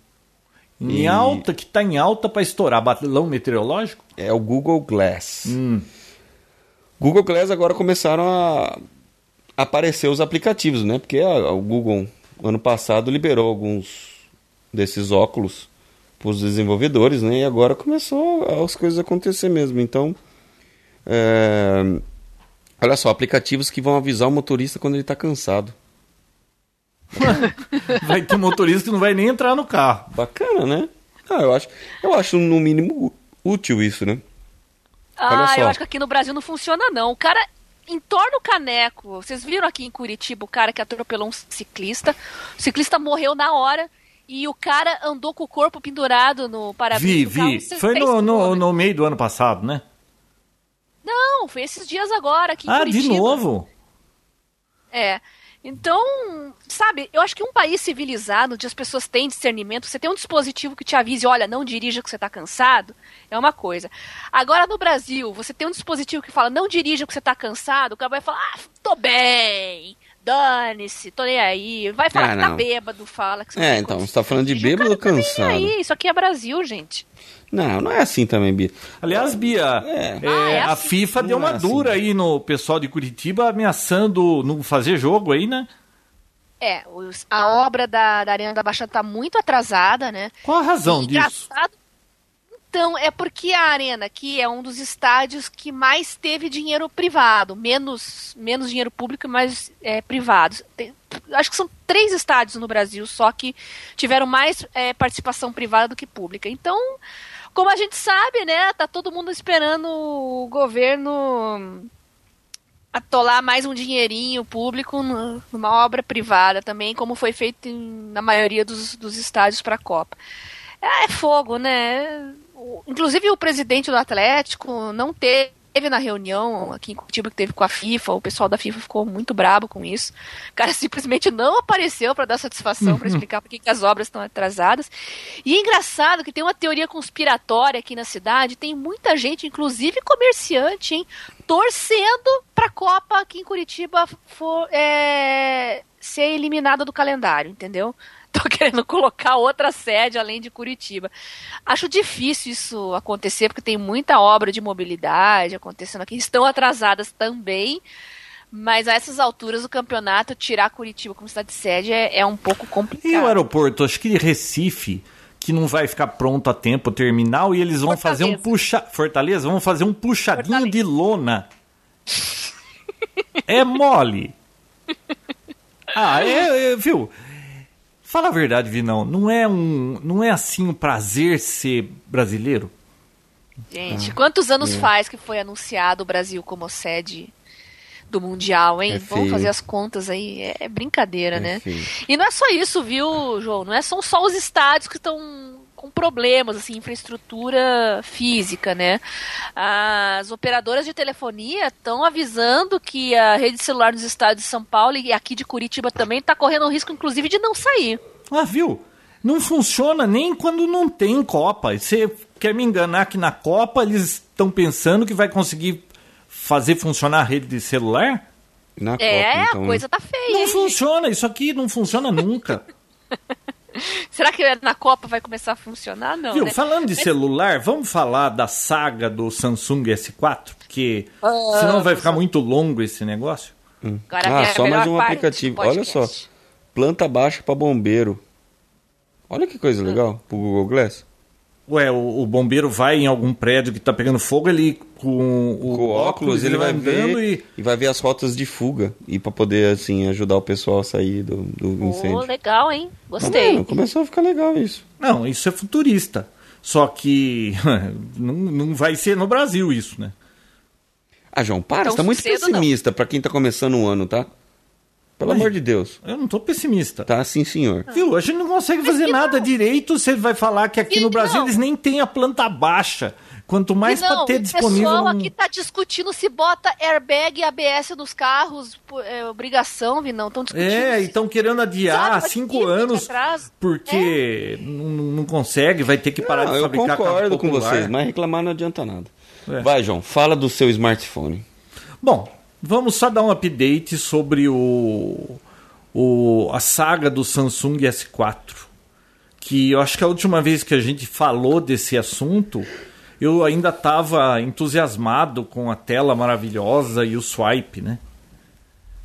Em E- alta, que tá em alta pra estourar. Balão meteorológico? É o Google Glass. Hum. Google Glass agora começaram a aparecer os aplicativos, né? Porque a- o Google, ano passado, liberou alguns desses óculos para os desenvolvedores, né? E agora começou as coisas a acontecer mesmo. Então, é, olha só, aplicativos que vão avisar o motorista quando ele está cansado. Vai ter motorista que não vai nem entrar no carro. Bacana, né? Ah, eu acho, eu acho no mínimo útil isso, né? Ah, eu acho que aqui no Brasil não funciona, não. O cara entorna o caneco. Vocês viram aqui em Curitiba o cara que atropelou um ciclista. O ciclista morreu na hora e o cara andou com o corpo pendurado no parabéns Vi, vi. Foi no, no, no meio do ano passado, né? Não, foi esses dias agora aqui em Ah, de Curitiba. novo? É. Então, sabe, eu acho que um país civilizado, onde as pessoas têm discernimento, você tem um dispositivo que te avise, olha, não dirija que você está cansado, é uma coisa. Agora, no Brasil, você tem um dispositivo que fala, não dirija que você está cansado, o cara vai falar, ah, tô bem, dane-se, tô nem aí. Vai falar Ah, que tá bêbado, fala que você É, então, você tá falando de bêbado ou tá cansado? aí, Isso aqui é Brasil, gente. Não, não é assim também, Bia. Aliás, Bia, É. é, Ah, é a assim? FIFA deu Não é uma assim. dura aí no pessoal de Curitiba, ameaçando não fazer jogo aí, né? É, os- a obra da, da Arena da Baixada tá muito atrasada, né? Qual a razão E disso? engraçado- Então, é porque a Arena aqui é um dos estádios que mais teve dinheiro privado, menos, menos dinheiro público e mais é, privados. Tem- acho que são três estádios no Brasil só que tiveram mais é, participação privada do que pública. Então, Como a gente sabe, né? Tá todo mundo esperando o governo atolar mais um dinheirinho público numa obra privada também, como foi feito em, na maioria dos, dos estádios para a Copa. É, é fogo, né? Inclusive o presidente do Atlético não teve teve na reunião aqui em Curitiba que teve com a FIFA, o pessoal da FIFA ficou muito brabo com isso. O cara simplesmente não apareceu para dar satisfação, para explicar por que as obras estão atrasadas. E é engraçado que tem uma teoria conspiratória aqui na cidade, tem muita gente, inclusive comerciante, hein, torcendo para a Copa aqui em Curitiba for, é, ser eliminada do calendário, entendeu? Tô querendo colocar outra sede além de Curitiba. Acho difícil isso acontecer, porque tem muita obra de mobilidade acontecendo aqui. Estão atrasadas também. Mas a essas alturas do campeonato, tirar Curitiba como cidade de sede é, é um pouco complicado. E o aeroporto, acho que Recife, que não vai ficar pronto a tempo o terminal, e eles vão Fortaleza. fazer um puxa. Fortaleza, vão fazer um puxadinho Fortaleza. de lona. é mole. Ah, é, é viu? Fala a verdade, Vinão. Não é um, não é assim um prazer ser brasileiro? Gente, ah, quantos anos é. faz que foi anunciado o Brasil como sede do Mundial, hein? É Vamos fazer as contas aí. É, é brincadeira, é né? Feio. E não é só isso, viu, João? Não é são só os estádios que estão com problemas, assim, infraestrutura física, né? As operadoras de telefonia estão avisando que a rede celular nos estados de São Paulo e aqui de Curitiba também está correndo o risco, inclusive, de não sair. Ah, viu? Não funciona nem quando não tem Copa. Você quer me enganar que na Copa eles estão pensando que vai conseguir fazer funcionar a rede de celular? Na é, Copa, então... a coisa tá feia. Não hein? funciona, isso aqui não funciona nunca. Será que na Copa vai começar a funcionar? Não. Viu, né? falando de celular, vamos falar da saga do Samsung S4? Porque ah, senão vai ficar muito longo esse negócio. Hum. ah, só mais um aplicativo. Olha só. Planta baixa para bombeiro. Olha que coisa legal hum. pro Google Glass. Ué, o, o, bombeiro vai em algum prédio que está pegando fogo, ele com o, com óculos, ele, vai andando e... e vai ver as rotas de fuga e para poder assim ajudar o pessoal a sair do, do incêndio. Oh, legal, hein? Gostei. Mano, começou a ficar legal isso. Não, isso é futurista. Só que não, não vai ser no Brasil isso, né? Ah, João, para, então, você tá muito pessimista para quem tá começando o ano, tá? Pelo amor de Deus. Eu não tô pessimista. Tá, sim, senhor. Viu? A gente não consegue fazer nada não. direito. Você vai falar que aqui no Brasil não. eles nem têm a planta baixa. Quanto mais para ter disponível. O pessoal aqui tá discutindo se bota airbag e ABS nos carros. É obrigação, Vinão. Estão discutindo. É, e estão querendo adiar Sabe, cinco anos porque é. não, não consegue, vai ter que parar não, de fabricar Eu concordo com vocês, mas reclamar não adianta nada. É. Vai, João, fala do seu smartphone. Bom, Vamos só dar um update sobre o, o, a saga do Samsung S4. Que eu acho que a última vez que a gente falou desse assunto, eu ainda estava entusiasmado com a tela maravilhosa e o swipe, né?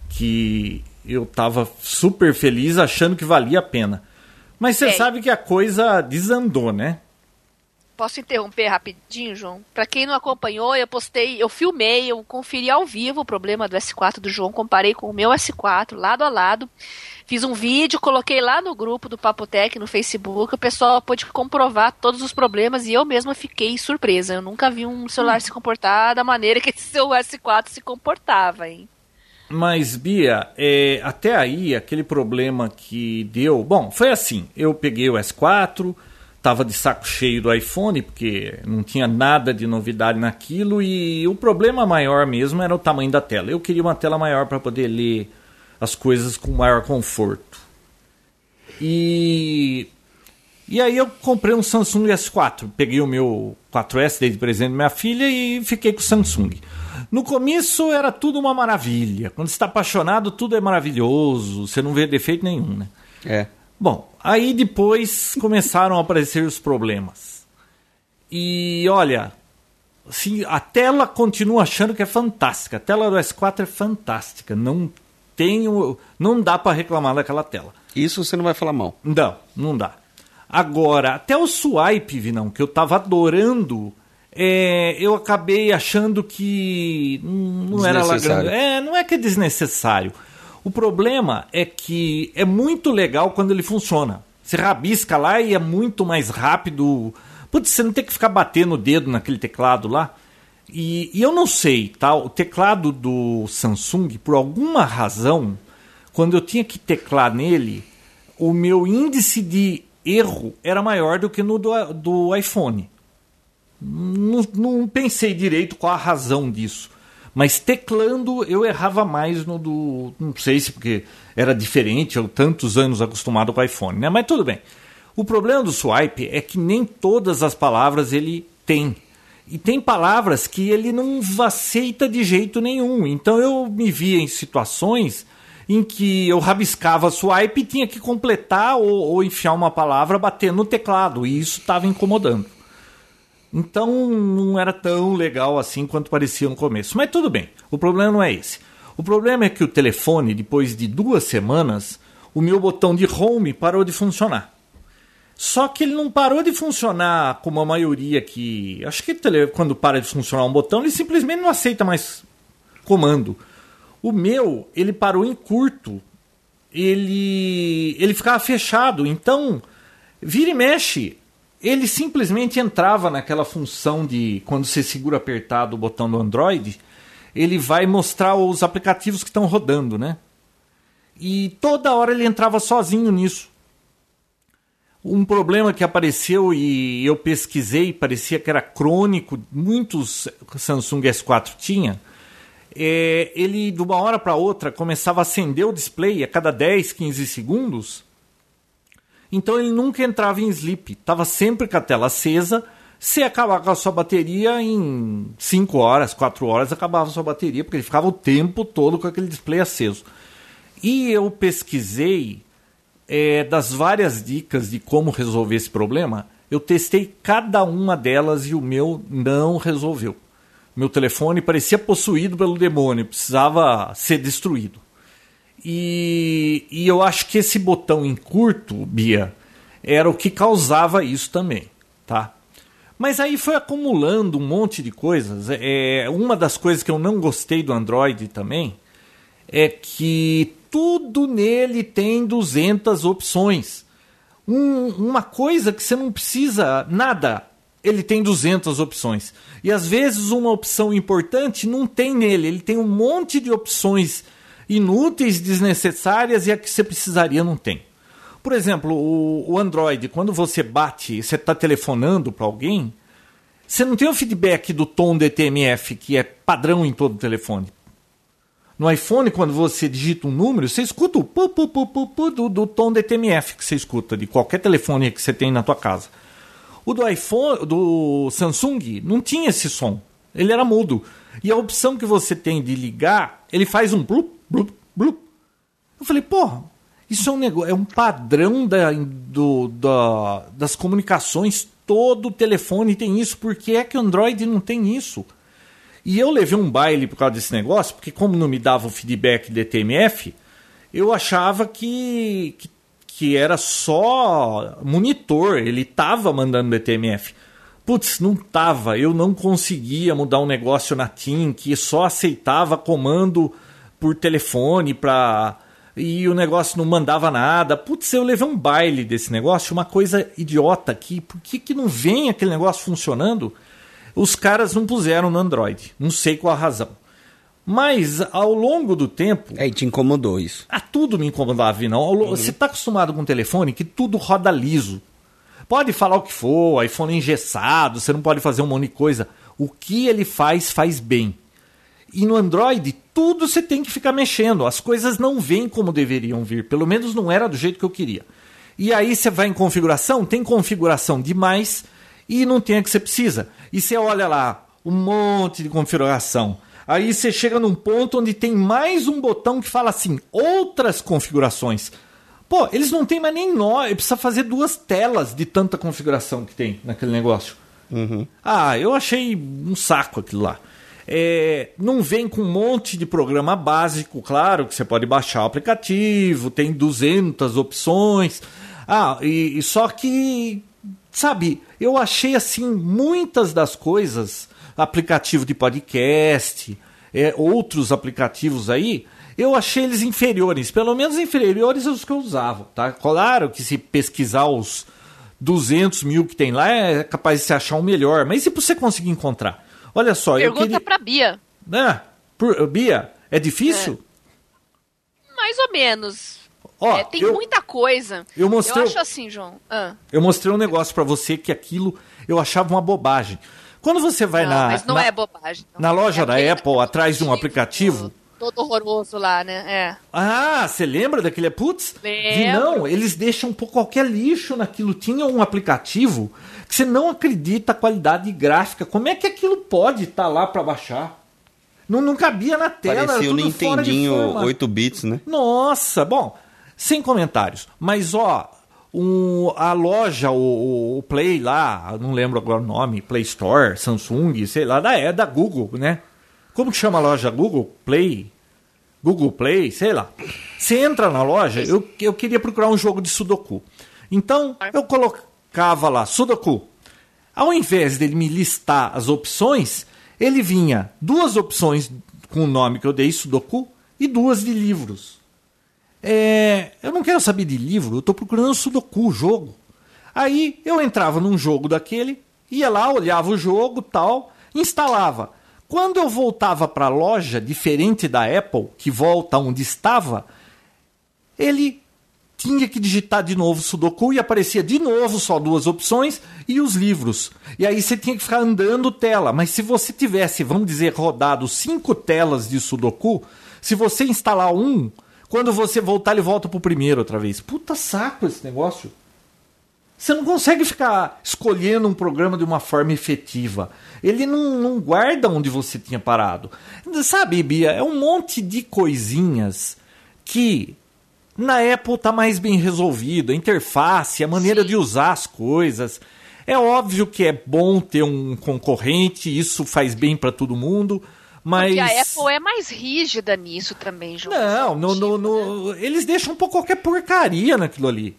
Que eu estava super feliz achando que valia a pena. Mas você é. sabe que a coisa desandou, né? Posso interromper rapidinho, João? Para quem não acompanhou, eu postei, eu filmei, eu conferi ao vivo o problema do S4 do João, comparei com o meu S4, lado a lado. Fiz um vídeo, coloquei lá no grupo do Papotec no Facebook, o pessoal pôde comprovar todos os problemas e eu mesma fiquei surpresa. Eu nunca vi um celular hum. se comportar da maneira que esse seu S4 se comportava, hein? Mas, Bia, é, até aí, aquele problema que deu. Bom, foi assim: eu peguei o S4, estava de saco cheio do iPhone, porque não tinha nada de novidade naquilo, e o problema maior mesmo era o tamanho da tela. Eu queria uma tela maior para poder ler as coisas com maior conforto. E e aí eu comprei um Samsung S4. Peguei o meu 4S desde presente da minha filha e fiquei com o Samsung. No começo era tudo uma maravilha. Quando está apaixonado, tudo é maravilhoso. Você não vê defeito nenhum, né? É. Bom, aí depois começaram a aparecer os problemas. E olha, assim, a tela continua achando que é fantástica. A tela do S4 é fantástica. Não tenho, não dá para reclamar daquela tela. Isso você não vai falar mal. Não, não dá. Agora, até o swipe, Vinão, que eu tava adorando, é, eu acabei achando que não era lá grande. É, não é que é desnecessário. O problema é que é muito legal quando ele funciona. Você rabisca lá e é muito mais rápido, Putz, você não tem que ficar batendo o dedo naquele teclado lá. E, e eu não sei, tá? O teclado do Samsung, por alguma razão, quando eu tinha que teclar nele, o meu índice de erro era maior do que no do, do iPhone. Não, não pensei direito qual a razão disso. Mas teclando eu errava mais no do. Não sei se porque era diferente, eu tantos anos acostumado com iPhone, né? Mas tudo bem. O problema do swipe é que nem todas as palavras ele tem. E tem palavras que ele não aceita de jeito nenhum. Então eu me via em situações em que eu rabiscava swipe e tinha que completar ou, ou enfiar uma palavra batendo no teclado. E isso estava incomodando. Então não era tão legal assim quanto parecia no começo. Mas tudo bem, o problema não é esse. O problema é que o telefone, depois de duas semanas, o meu botão de home parou de funcionar. Só que ele não parou de funcionar como a maioria que. Acho que quando para de funcionar um botão, ele simplesmente não aceita mais comando. O meu, ele parou em curto. Ele, ele ficava fechado. Então, vira e mexe, ele simplesmente entrava naquela função de quando você segura apertado o botão do Android, ele vai mostrar os aplicativos que estão rodando, né? E toda hora ele entrava sozinho nisso. Um problema que apareceu e eu pesquisei, parecia que era crônico, muitos Samsung S4 tinha. É, ele de uma hora para outra começava a acender o display a cada 10, 15 segundos então ele nunca entrava em sleep, estava sempre com a tela acesa. Se acabar com a sua bateria em 5 horas, 4 horas, acabava a sua bateria, porque ele ficava o tempo todo com aquele display aceso. E eu pesquisei é, das várias dicas de como resolver esse problema. Eu testei cada uma delas e o meu não resolveu. Meu telefone parecia possuído pelo demônio, precisava ser destruído. E, e eu acho que esse botão em curto, Bia, era o que causava isso também, tá? Mas aí foi acumulando um monte de coisas. É, uma das coisas que eu não gostei do Android também é que tudo nele tem 200 opções. Um, uma coisa que você não precisa nada, ele tem 200 opções. E às vezes uma opção importante não tem nele, ele tem um monte de opções inúteis, desnecessárias e a que você precisaria não tem. Por exemplo, o, o Android, quando você bate, você está telefonando para alguém, você não tem o feedback do tom DTMF, que é padrão em todo telefone. No iPhone, quando você digita um número, você escuta o pu, pu, pu, pu, pu do, do tom DTMF que você escuta de qualquer telefone que você tem na tua casa. O do iPhone, do Samsung, não tinha esse som. Ele era mudo. E a opção que você tem de ligar, ele faz um blup, blup, blup. Eu falei, porra, isso é um negócio, é um padrão da, do, da, das comunicações. Todo telefone tem isso. Por que é que o Android não tem isso? E eu levei um baile por causa desse negócio, porque como não me dava o feedback DTMF, eu achava que, que, que era só monitor, ele estava mandando DTMF. Putz, não tava, eu não conseguia mudar um negócio na TIM que só aceitava comando por telefone para e o negócio não mandava nada. Putz, eu levei um baile desse negócio, uma coisa idiota aqui. Por que, que não vem aquele negócio funcionando? Os caras não puseram no Android. Não sei qual a razão. Mas ao longo do tempo. É, e te incomodou isso. Ah, tudo me incomodava, não. Uhum. Você está acostumado com um telefone que tudo roda liso. Pode falar o que for, iPhone engessado, você não pode fazer um monte de coisa. O que ele faz, faz bem. E no Android, tudo você tem que ficar mexendo. As coisas não vêm como deveriam vir. Pelo menos não era do jeito que eu queria. E aí você vai em configuração, tem configuração demais e não tem a que você precisa. E você olha lá, um monte de configuração. Aí você chega num ponto onde tem mais um botão que fala assim, outras configurações. Pô, eles não têm mais nem nó, precisa fazer duas telas de tanta configuração que tem naquele negócio. Uhum. Ah, eu achei um saco aquilo lá. É, não vem com um monte de programa básico, claro, que você pode baixar o aplicativo, tem 200 opções. Ah, e, e só que, sabe, eu achei assim muitas das coisas, aplicativo de podcast, é, outros aplicativos aí, eu achei eles inferiores, pelo menos inferiores aos que eu usava, tá? Claro que se pesquisar os 200 mil que tem lá, é capaz de você achar um melhor. Mas e se você conseguir encontrar? Olha só, Pergunta eu queria... pra Bia. Ah, por... Bia, é difícil? Mais ou menos. Ó, É, tem eu, muita coisa. eu mostrei- Eu acho assim, João. Ah, eu mostrei um negócio pra você que aquilo eu achava uma bobagem. Quando você vai não, na, mas não na, é bobagem. não. na loja É da Apple, atrás de um aplicativo, Todo horroroso lá, né? É. Ah, você lembra daquele? Putz, vi Lembro. não, eles deixam por qualquer lixo naquilo. Tinha um aplicativo que você não acredita a qualidade gráfica. Como é que aquilo pode estar lá para baixar? Não, não cabia na tela, era Parecia o tudo fora de Nintendinho forma. 8 bits, né? Nossa, bom, sem comentários. Mas ó, um, a loja, o, o Play lá, não lembro agora o nome, Play Store, Samsung, sei lá, da, é da Google, né? Como que chama a loja Google? Play? Google Play, sei lá. Você entra na loja, eu, eu queria procurar um jogo de Sudoku. Então, eu colocava lá, Sudoku. Ao invés dele me listar as opções, ele vinha duas opções com o nome que eu dei, Sudoku, e duas de livros. É, eu não quero saber de livro, eu estou procurando Sudoku, jogo. Aí eu entrava num jogo daquele, ia lá, olhava o jogo tal, instalava. Quando eu voltava para a loja, diferente da Apple, que volta onde estava, ele tinha que digitar de novo Sudoku e aparecia de novo só duas opções e os livros. E aí você tinha que ficar andando tela. Mas se você tivesse, vamos dizer, rodado cinco telas de Sudoku, se você instalar um, quando você voltar, ele volta pro primeiro outra vez. Puta saco esse negócio. Você não consegue ficar escolhendo um programa de uma forma efetiva. Ele não, não guarda onde você tinha parado. Sabe, Bia, é um monte de coisinhas que na Apple tá mais bem resolvido. A interface, a maneira Sim. de usar as coisas. É óbvio que é bom ter um concorrente, isso faz bem para todo mundo. Mas. Porque a Apple é mais rígida nisso também, João. Não, no, no, Sentido, né? no- eles deixam um pouco qualquer porcaria naquilo ali.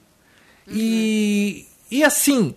E, e assim,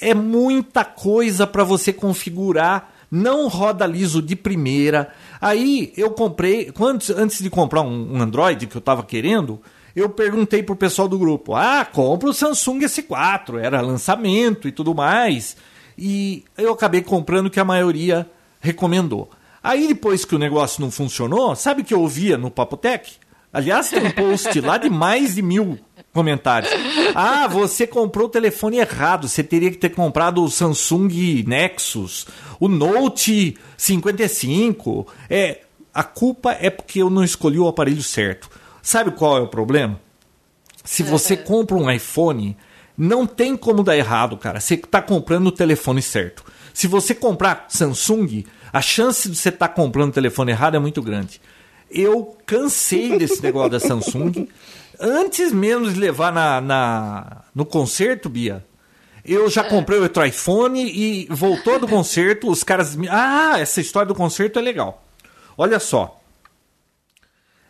é muita coisa para você configurar. Não roda liso de primeira. Aí eu comprei, quando, antes de comprar um, um Android que eu estava querendo, eu perguntei pro pessoal do grupo: ah, compra o Samsung S4, era lançamento e tudo mais. E eu acabei comprando o que a maioria recomendou. Aí depois que o negócio não funcionou, sabe o que eu ouvia no Papotec? Aliás, tem um post lá de mais de mil comentários. Ah, você comprou o telefone errado. Você teria que ter comprado o Samsung Nexus, o Note 55. É, a culpa é porque eu não escolhi o aparelho certo. Sabe qual é o problema? Se você compra um iPhone, não tem como dar errado, cara. Você está comprando o telefone certo. Se você comprar Samsung, a chance de você estar comprando o telefone errado é muito grande. Eu cansei desse negócio da Samsung. Antes mesmo de levar na, na- no concerto, Bia, eu já comprei outro iPhone e voltou do concerto, os caras. me- Ah, essa história do concerto é legal. Olha só.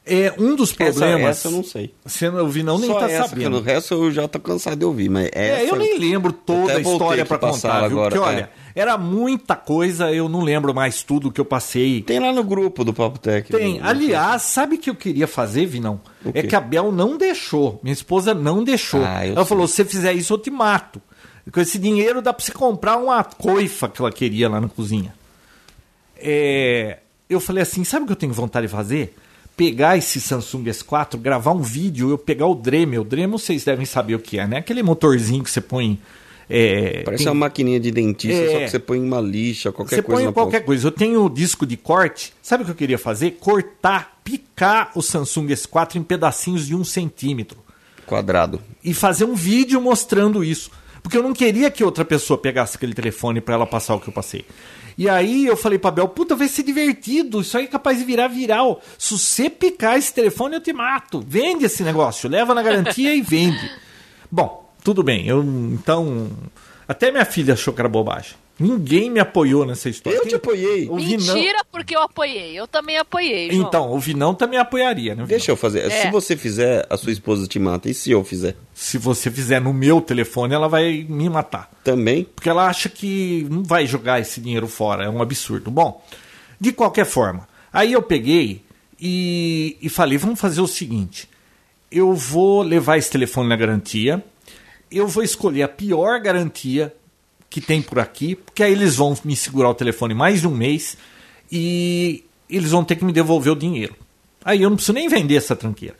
É um dos Essa, problemas. essa eu não sei. Você não ouviu, não, nem Só tá essa, sabendo. no resto eu já tô cansado de ouvir, mas essa... É, eu nem lembro toda a história pra contar, viu? agora, Porque, é. olha, era muita coisa, eu não lembro mais tudo que eu passei. Tem lá no grupo do Papo Tech. Tem. no- Aliás, sabe o que eu queria fazer, Vinão? O É que a Bel não deixou. Minha esposa não deixou. Ah, ela sei. falou: se você fizer isso, eu te mato. Com esse dinheiro dá pra você comprar uma coifa que ela queria lá na cozinha. É, eu falei assim: sabe o que eu tenho vontade de fazer? Pegar esse Samsung S4, gravar um vídeo, eu pegar o Dremel. O Dremel vocês devem saber o que é, né? Aquele motorzinho que você põe. é, Parece tem- uma maquininha de dentista, É. só que você põe uma lixa, qualquer você coisa põe na qualquer ponta. coisa. Eu tenho o disco de corte. Sabe o que eu queria fazer? Cortar, picar o Samsung S4 em pedacinhos de um centímetro. Quadrado. E fazer um vídeo mostrando isso. Porque eu não queria que outra pessoa pegasse aquele telefone para ela passar o que eu passei. E aí eu falei pra Bel, puta, vai ser divertido. Isso aí é capaz de virar viral. Se você picar esse telefone, eu te mato. Vende esse negócio. Leva na garantia e vende. Bom, tudo bem. Eu, então... Até minha filha achou que era bobagem. Ninguém me apoiou nessa história. Eu Quem- te apoiei. o Vinão- Mentira, porque eu apoiei. Eu também apoiei, João. Então, o Vinão também apoiaria, né? Vinão? Deixa eu fazer. É. Se você fizer, a sua esposa te mata. E se eu fizer? Se você fizer no meu telefone, ela vai me matar. Também? Porque ela acha que não vai jogar esse dinheiro fora. É um absurdo. Bom, de qualquer forma, aí eu peguei e, e falei: vamos fazer o seguinte. Eu vou levar esse telefone na garantia eu vou escolher a pior garantia que tem por aqui, porque aí eles vão me segurar o telefone mais de um mês e eles vão ter que me devolver o dinheiro. Aí eu não preciso nem vender essa tranqueira,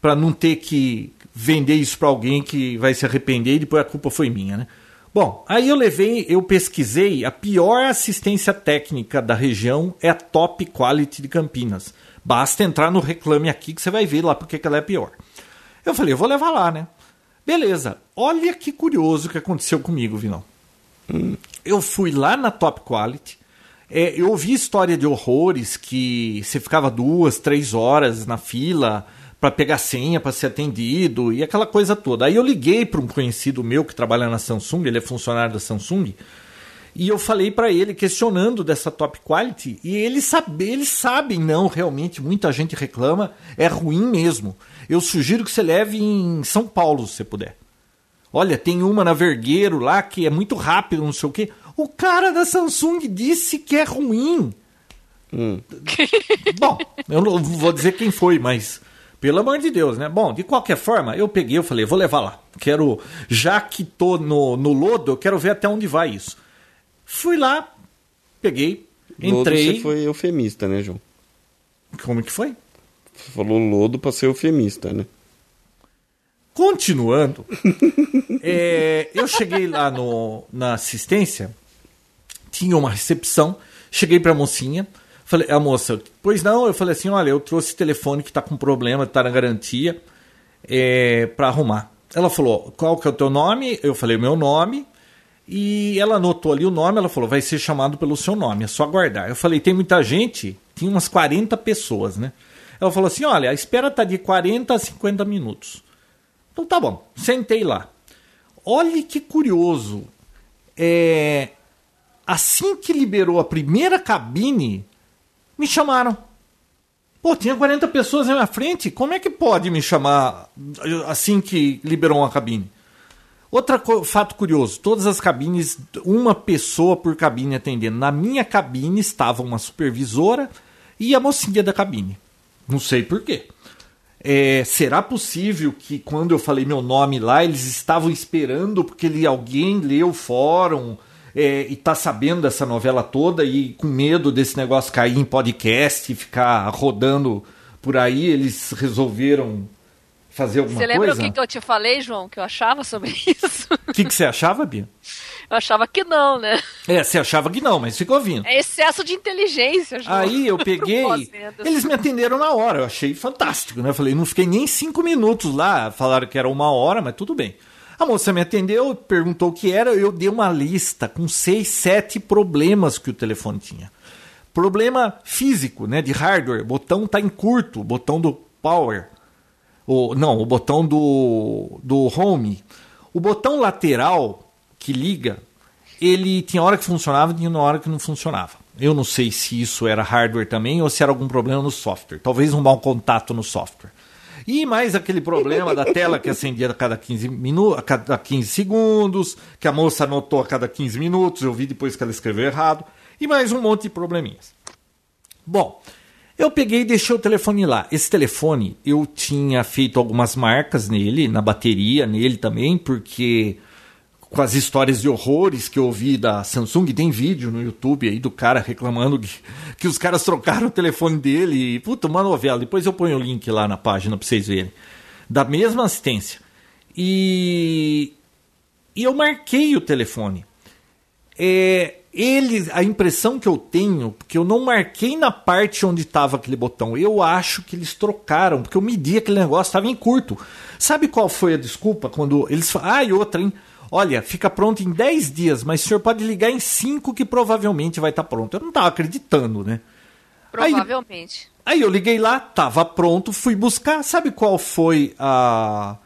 para não ter que vender isso para alguém que vai se arrepender e depois a culpa foi minha, né? Bom, aí eu levei, eu pesquisei, a pior assistência técnica da região é a Top Quality de Campinas. Basta entrar no Reclame Aqui que você vai ver lá porque que ela é pior. Eu falei, eu vou levar lá, né? Beleza, olha que curioso o que aconteceu comigo, Vinão. Eu fui lá na Top Quality, é, eu ouvi história de horrores que você ficava duas, três horas na fila para pegar senha, para ser atendido e aquela coisa toda. Aí eu liguei para um conhecido meu que trabalha na Samsung, ele é funcionário da Samsung, e eu falei para ele questionando dessa top quality e ele sabe, eles sabem não, realmente muita gente reclama, é ruim mesmo. Eu sugiro que você leve em São Paulo, se puder. Olha, tem uma na Vergueiro lá que é muito rápido, não sei o quê. O cara da Samsung disse que é ruim. Hum. Bom, eu não vou dizer quem foi, mas pelo amor de Deus, né? Bom, de qualquer forma, eu peguei, eu falei, vou levar lá. Quero, já que tô no, no lodo, eu quero ver até onde vai isso. Fui lá, peguei, entrei. Lodo você foi eufemista, né, João? Como que foi? Você falou lodo para ser eufemista, né? Continuando, é, eu cheguei lá no, na assistência, tinha uma recepção, cheguei para a mocinha, Falei, a moça, pois não, eu falei assim, olha, eu trouxe telefone que está com problema, está na garantia, é, para arrumar. Ela falou, qual que é o teu nome? Eu falei, meu nome. E ela anotou ali o nome, ela falou, vai ser chamado pelo seu nome, é só aguardar. Eu falei, tem muita gente? Tinha umas 40 pessoas, né? Ela falou assim, olha, a espera tá de 40 a 50 minutos. Então tá bom, sentei lá. Olhe que curioso. É, assim que liberou a primeira cabine, me chamaram. Pô, tinha 40 pessoas na minha frente, como é que pode me chamar assim que liberou uma cabine? Outro fato curioso: todas as cabines, uma pessoa por cabine atendendo. Na minha cabine estava uma supervisora e a mocinha da cabine. Não sei porquê. É, será possível que quando eu falei meu nome lá, eles estavam esperando porque ele, alguém leu o fórum? é, e tá sabendo dessa novela toda e com medo desse negócio cair em podcast e ficar rodando por aí, eles resolveram fazer alguma coisa? Você lembra o que, que eu te falei, João, que eu achava sobre isso? O que, que você achava, Bia? Eu achava que não, né? É, você achava que não, mas ficou vindo. É excesso de inteligência, João. Aí eu peguei, eles me atenderam na hora, eu achei fantástico, né? Eu falei, não fiquei nem cinco minutos lá, falaram que era uma hora, mas tudo bem. A moça me atendeu, perguntou o que era, eu dei uma lista com seis, sete problemas que o telefone tinha. Problema físico, né, de hardware, o botão está em curto, o botão do power. O, não, o botão do, do home. O botão lateral que liga, ele tinha hora que funcionava e tinha hora que não funcionava. Eu não sei se isso era hardware também ou se era algum problema no software. Talvez um mau contato no software. E mais aquele problema da tela que acendia a cada 15, minu a cada 15 segundos, que a moça anotou a cada 15 minutos, eu vi depois que ela escreveu errado, e mais um monte de probleminhas. Bom, eu peguei e deixei o telefone lá. Esse telefone eu tinha feito algumas marcas nele, na bateria, nele também, porque com as histórias de horrores que eu ouvi da Samsung. Tem vídeo no YouTube aí do cara reclamando que, que os caras trocaram o telefone dele. E, puta, uma novela. Depois eu ponho o link lá na página pra vocês verem. Da mesma assistência. E, e eu marquei o telefone. É, ele, a impressão que eu tenho, porque eu não marquei na parte onde estava aquele botão, eu acho que eles trocaram, porque eu medi aquele negócio, estava em curto. Sabe qual foi a desculpa quando eles falaram, ah, e outra, hein? Olha, fica pronto em 10 dias, mas o senhor pode ligar em 5 que provavelmente vai estar tá pronto. Eu não estava acreditando, né? Provavelmente. Aí, aí, eu liguei lá, estava pronto, fui buscar. Sabe qual foi a,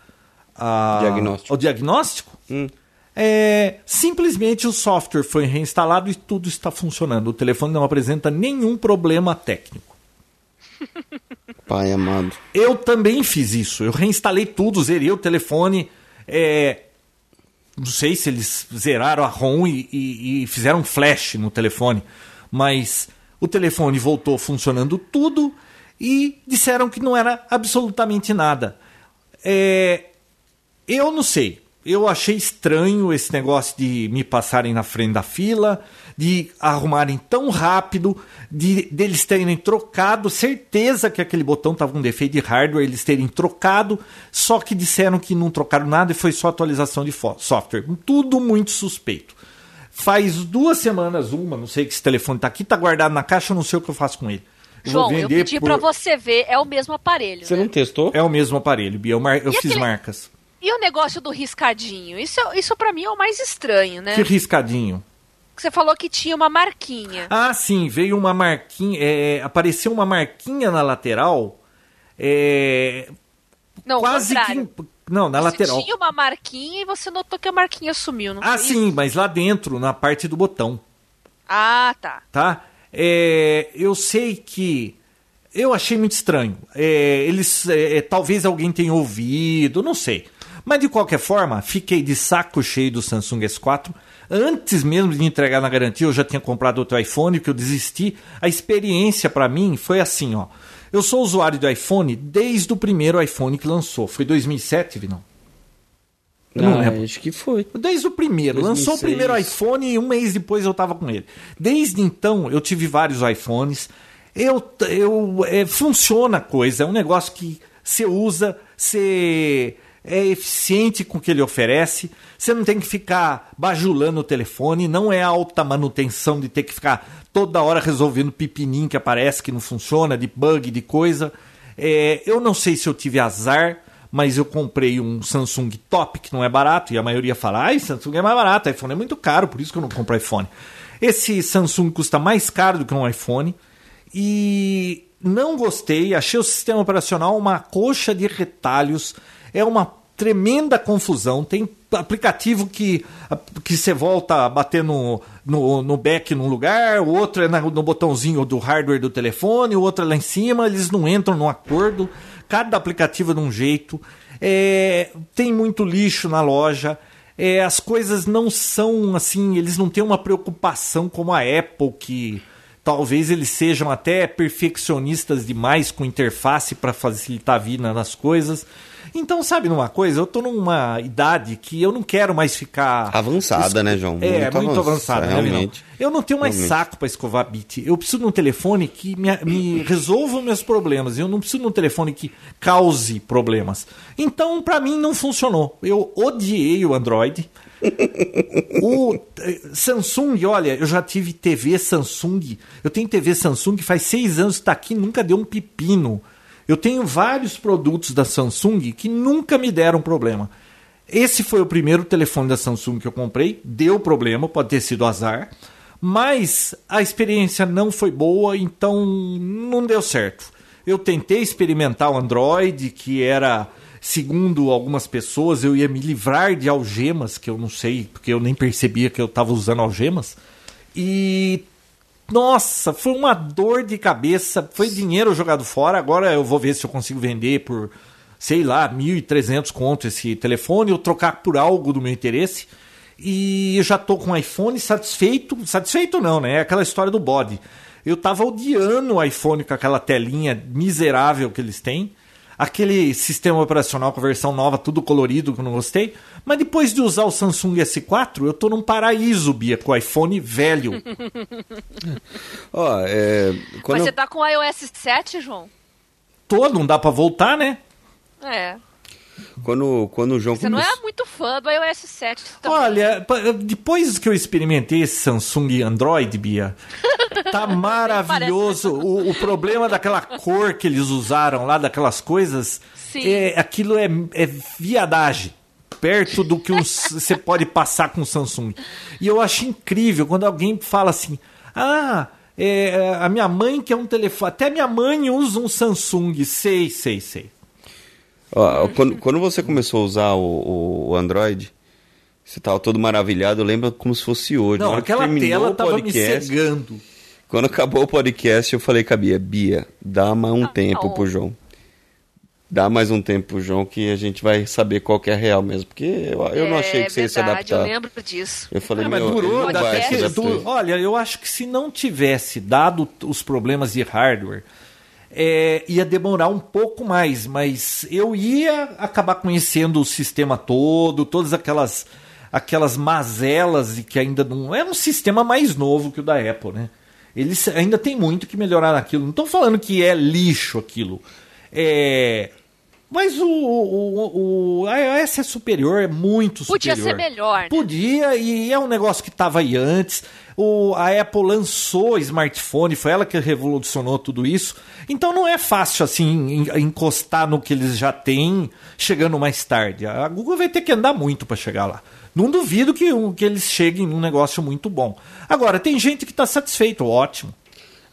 a diagnóstico. o diagnóstico? Hum. É, simplesmente o software foi reinstalado e tudo está funcionando. O telefone não apresenta nenhum problema técnico. Pai amado. Eu também fiz isso. Eu reinstalei tudo, zerei o telefone. É, não sei se eles zeraram a ROM e, e, e fizeram flash no telefone, mas o telefone voltou funcionando tudo e disseram que não era absolutamente nada. É, eu não sei. Eu achei estranho esse negócio de me passarem na frente da fila, de arrumarem tão rápido, de deles terem trocado, certeza que aquele botão estava com defeito de hardware, eles terem trocado, só que disseram que não trocaram nada e foi só atualização de software. Tudo muito suspeito. Faz duas semanas, uma, não sei que esse telefone está aqui, está guardado na caixa, eu não sei o que eu faço com ele. João, eu pedi por... para você ver, é o mesmo aparelho. Você né? não testou? É o mesmo aparelho, Bia. Eu, mar... eu fiz aquele... marcas. E o negócio do riscadinho? Isso, isso para mim é o mais estranho, né? Que riscadinho? Você falou que tinha uma marquinha. Ah, sim, veio uma marquinha. É, apareceu uma marquinha na lateral. É, não, quase que. Não, na você lateral. Tinha uma marquinha e você notou que a marquinha sumiu, não Ah, sim, isso? mas lá dentro, na parte do botão. Ah, tá. Tá? É, eu sei que. Eu achei muito estranho. É, eles. É, talvez alguém tenha ouvido, não sei. Mas de qualquer forma, fiquei de saco cheio do Samsung S4 Antes mesmo de entregar na garantia, eu já tinha comprado outro iPhone, que eu desisti. A experiência para mim foi assim, ó. Eu sou usuário do iPhone desde o primeiro iPhone que lançou. Foi 2007, Vinão? não, não lembro. Acho que foi. Desde o primeiro. 2006. Lançou o primeiro iPhone e um mês depois eu estava com ele. Desde então, eu tive vários iPhones. Eu, eu, é, funciona a coisa. É um negócio que você usa, você é eficiente com o que ele oferece. Você não tem que ficar bajulando o telefone, não é alta manutenção de ter que ficar toda hora resolvendo pipinim que aparece que não funciona, de bug, de coisa. É, eu não sei se eu tive azar, mas eu comprei um Samsung top que não é barato e a maioria fala: "Ai, Samsung é mais barato, iPhone é muito caro, por isso que eu não compro iPhone". Esse Samsung custa mais caro do que um iPhone e não gostei, achei o sistema operacional uma coxa de retalhos é uma tremenda confusão. Tem aplicativo que, que você volta a bater no, no, no back num lugar, o outro é no botãozinho do hardware do telefone, o outro é lá em cima, eles não entram no acordo. Cada aplicativo é de um jeito. É, tem muito lixo na loja. É, as coisas não são assim, eles não têm uma preocupação como a Apple, que talvez eles sejam até perfeccionistas demais com interface para facilitar a vida nas coisas. Então, sabe numa coisa? Eu tô numa idade que eu não quero mais ficar. Avançada, né, João? É, muito, muito avançada, né, realmente. Né, eu não tenho mais realmente. saco para escovar bit. Eu preciso de um telefone que me, me resolva meus problemas. Eu não preciso de um telefone que cause problemas. Então, para mim, não funcionou. Eu odiei o Android. o eh, Samsung, olha, eu já tive TV Samsung. Eu tenho TV Samsung faz seis anos que está aqui, nunca deu um pepino. Eu tenho vários produtos da Samsung que nunca me deram problema. Esse foi o primeiro telefone da Samsung que eu comprei, deu problema, pode ter sido azar, mas a experiência não foi boa, então não deu certo. Eu tentei experimentar o Android, que era, segundo algumas pessoas, eu ia me livrar de algemas, que eu não sei, porque eu nem percebia que eu estava usando algemas. E nossa, foi uma dor de cabeça. Foi dinheiro jogado fora. Agora eu vou ver se eu consigo vender por, sei lá, 1.300 conto esse telefone ou trocar por algo do meu interesse. E eu já tô com o iPhone satisfeito. Satisfeito não, né? É aquela história do body. Eu tava odiando o iPhone com aquela telinha miserável que eles têm aquele sistema operacional com a versão nova, tudo colorido, que eu não gostei. Mas depois de usar o Samsung S4, eu tô num paraíso, Bia, com o iPhone velho. Ó, é, Mas eu... você tá com o iOS 7, João? Tô, não dá pra voltar, né? É. Quando, quando o João Você não é muito fã do iOS 7 também. Olha, depois que eu experimentei esse Samsung Android, Bia, tá maravilhoso. O, o, problema daquela cor que eles usaram lá, daquelas coisas, Sim. é aquilo é, é viadagem. Perto do que você pode passar com o Samsung. E eu acho incrível quando alguém fala assim: ah, é, a minha mãe quer um telefone. Até minha mãe usa um Samsung. Sei, sei, sei. Ó, quando, quando você começou a usar o, o Android, você estava todo maravilhado, eu lembro como se fosse hoje. Não, aquela tela estava me cegando. Quando acabou o podcast, eu falei com a Bia, Bia, dá mais um ah, tempo oh. pro João. Dá mais um tempo pro João que a gente vai saber qual que é real mesmo. Porque eu, eu é, não achei que você ia se adaptar. Eu lembro disso. Eu falei, é, mas durou, até que. Olha, eu acho que se não tivesse dado os problemas de hardware é, ia demorar um pouco mais, mas eu ia acabar conhecendo o sistema todo, todas aquelas aquelas mazelas e que ainda não é um sistema mais novo que o da Apple, né? Eles ainda tem muito que melhorar naquilo. Não estou falando que é lixo aquilo. É, mas o, o, o, iOS é superior, é muito Podia superior. Podia ser melhor. Né? Podia, e é um negócio que estava aí antes. O, a Apple lançou smartphone, foi ela que revolucionou tudo isso. Então não é fácil assim encostar no que eles já têm, chegando mais tarde. A Google vai ter que andar muito para chegar lá. Não duvido que, que eles cheguem num negócio muito bom. Agora, tem gente que está satisfeito, ótimo.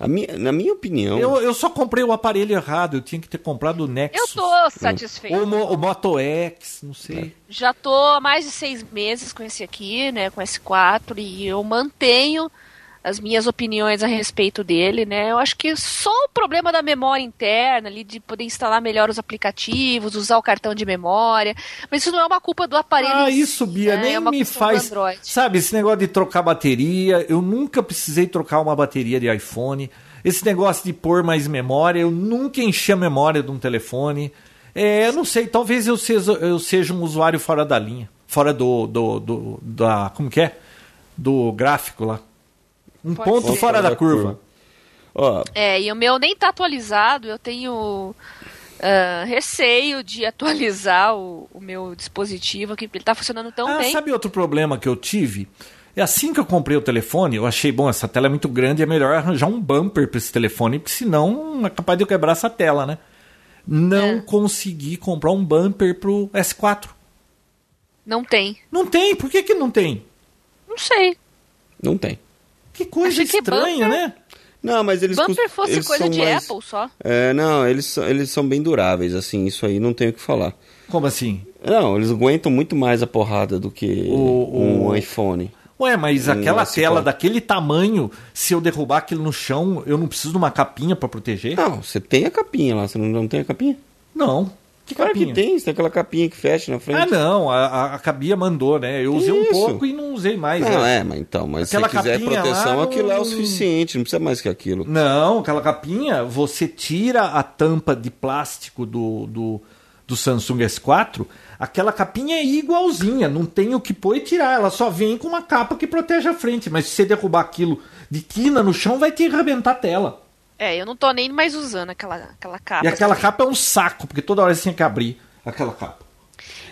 Minha, na minha opinião. Eu, eu só comprei o aparelho errado, eu tinha que ter comprado o Nexus. Eu tô satisfeito. O, o Moto X, não sei. Já tô há mais de seis meses com esse aqui, né? Com esse 4, e eu mantenho as minhas opiniões a respeito dele, né? Eu acho que só o problema da memória interna, ali, de poder instalar melhor os aplicativos, usar o cartão de memória, mas isso não é uma culpa do aparelho. Ah, isso, Bia, né? nem é me faz. Sabe, esse negócio de trocar bateria, eu nunca precisei trocar uma bateria de iPhone. Esse negócio de pôr mais memória, eu nunca enchi a memória de um telefone. É, eu não sei, talvez eu seja, eu seja um usuário fora da linha. Fora do, do, do da. Como que é? Do gráfico lá. Um Pode ponto ser. fora da curva. Oh. É, e o meu nem tá atualizado, eu tenho uh, receio de atualizar o, o, meu dispositivo, que ele tá funcionando tão ah, bem. Sabe outro problema que eu tive? É assim que eu comprei o telefone, eu achei, bom, essa tela é muito grande, é melhor arranjar um bumper para esse telefone, porque senão é capaz de eu quebrar essa tela, né? Não é. consegui comprar um bumper pro S4. Não tem. Não tem? Por que, que não tem? Não sei. Não tem. Que coisa Achei estranha, que né? Não, mas eles Bumper fosse eles coisa de mais... Apple só. É, não, eles, eles são bem duráveis, assim, isso aí não tem o que falar. Como assim? Não, eles aguentam muito mais a porrada do que o, um o... iPhone. Ué, mas um aquela tela daquele tamanho, se eu derrubar aquilo no chão, eu não preciso de uma capinha para proteger? Não, você tem a capinha lá, você não, não tem a capinha? Não. Que claro capinha? que tem, você tem aquela capinha que fecha na frente. Ah, não, a, a Cabia mandou, né? Eu usei Isso. um pouco e não usei mais. Não, né? é, mas então, mas aquela se quiser proteção, lá, aquilo não... é o suficiente, não precisa mais que aquilo. Não, aquela capinha, você tira a tampa de plástico do, do, do Samsung S4, aquela capinha é igualzinha, não tem o que pôr e tirar, ela só vem com uma capa que protege a frente, mas se você derrubar aquilo de quina no chão, vai te arrebentar a tela. É, eu não tô nem mais usando aquela, aquela capa. E aquela capa é um saco, porque toda hora você tem que abrir aquela capa.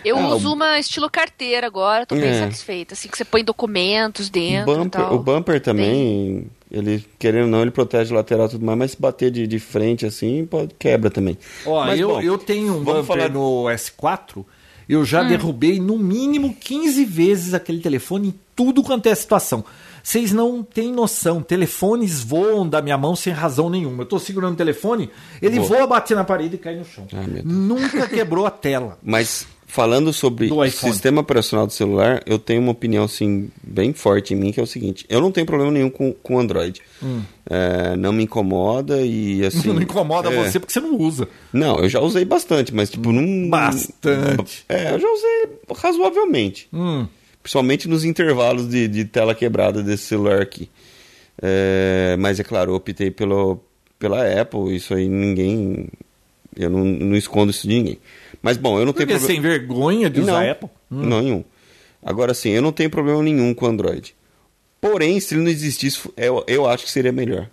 Eu ah, uso uma estilo carteira agora, tô bem é. satisfeita. Assim, que você põe documentos dentro. O bumper, o bumper também, ele, querendo ou não, ele protege o lateral e tudo mais, mas se bater de, de frente assim, pode, quebra também. Ó, mas, eu, bom, eu tenho um bumper falar... no S4, eu já hum. derrubei no mínimo 15 vezes aquele telefone em tudo quanto é situação. Vocês não têm noção. Telefones voam da minha mão sem razão nenhuma. Eu estou segurando o telefone, ele Boa. voa, bater na parede e cai no chão. Ah, Nunca quebrou a tela. Mas falando sobre o sistema operacional do celular, eu tenho uma opinião assim bem forte em mim que é o seguinte: eu não tenho problema nenhum com o Android. Hum. É, não me incomoda e assim. Não incomoda é... você porque você não usa. Não, eu já usei bastante, mas tipo não. Bastante. É, eu já usei razoavelmente. Hum principalmente nos intervalos de, de tela quebrada desse celular aqui. É, mas é claro, eu optei pelo, pela Apple, isso aí ninguém. Eu não, não escondo isso de ninguém. Mas bom, eu não Porque tenho problema. sem vergonha de usar não, Apple? Hum. Não, nenhum. Agora sim, eu não tenho problema nenhum com Android. Porém, se ele não existisse, eu, eu acho que seria melhor.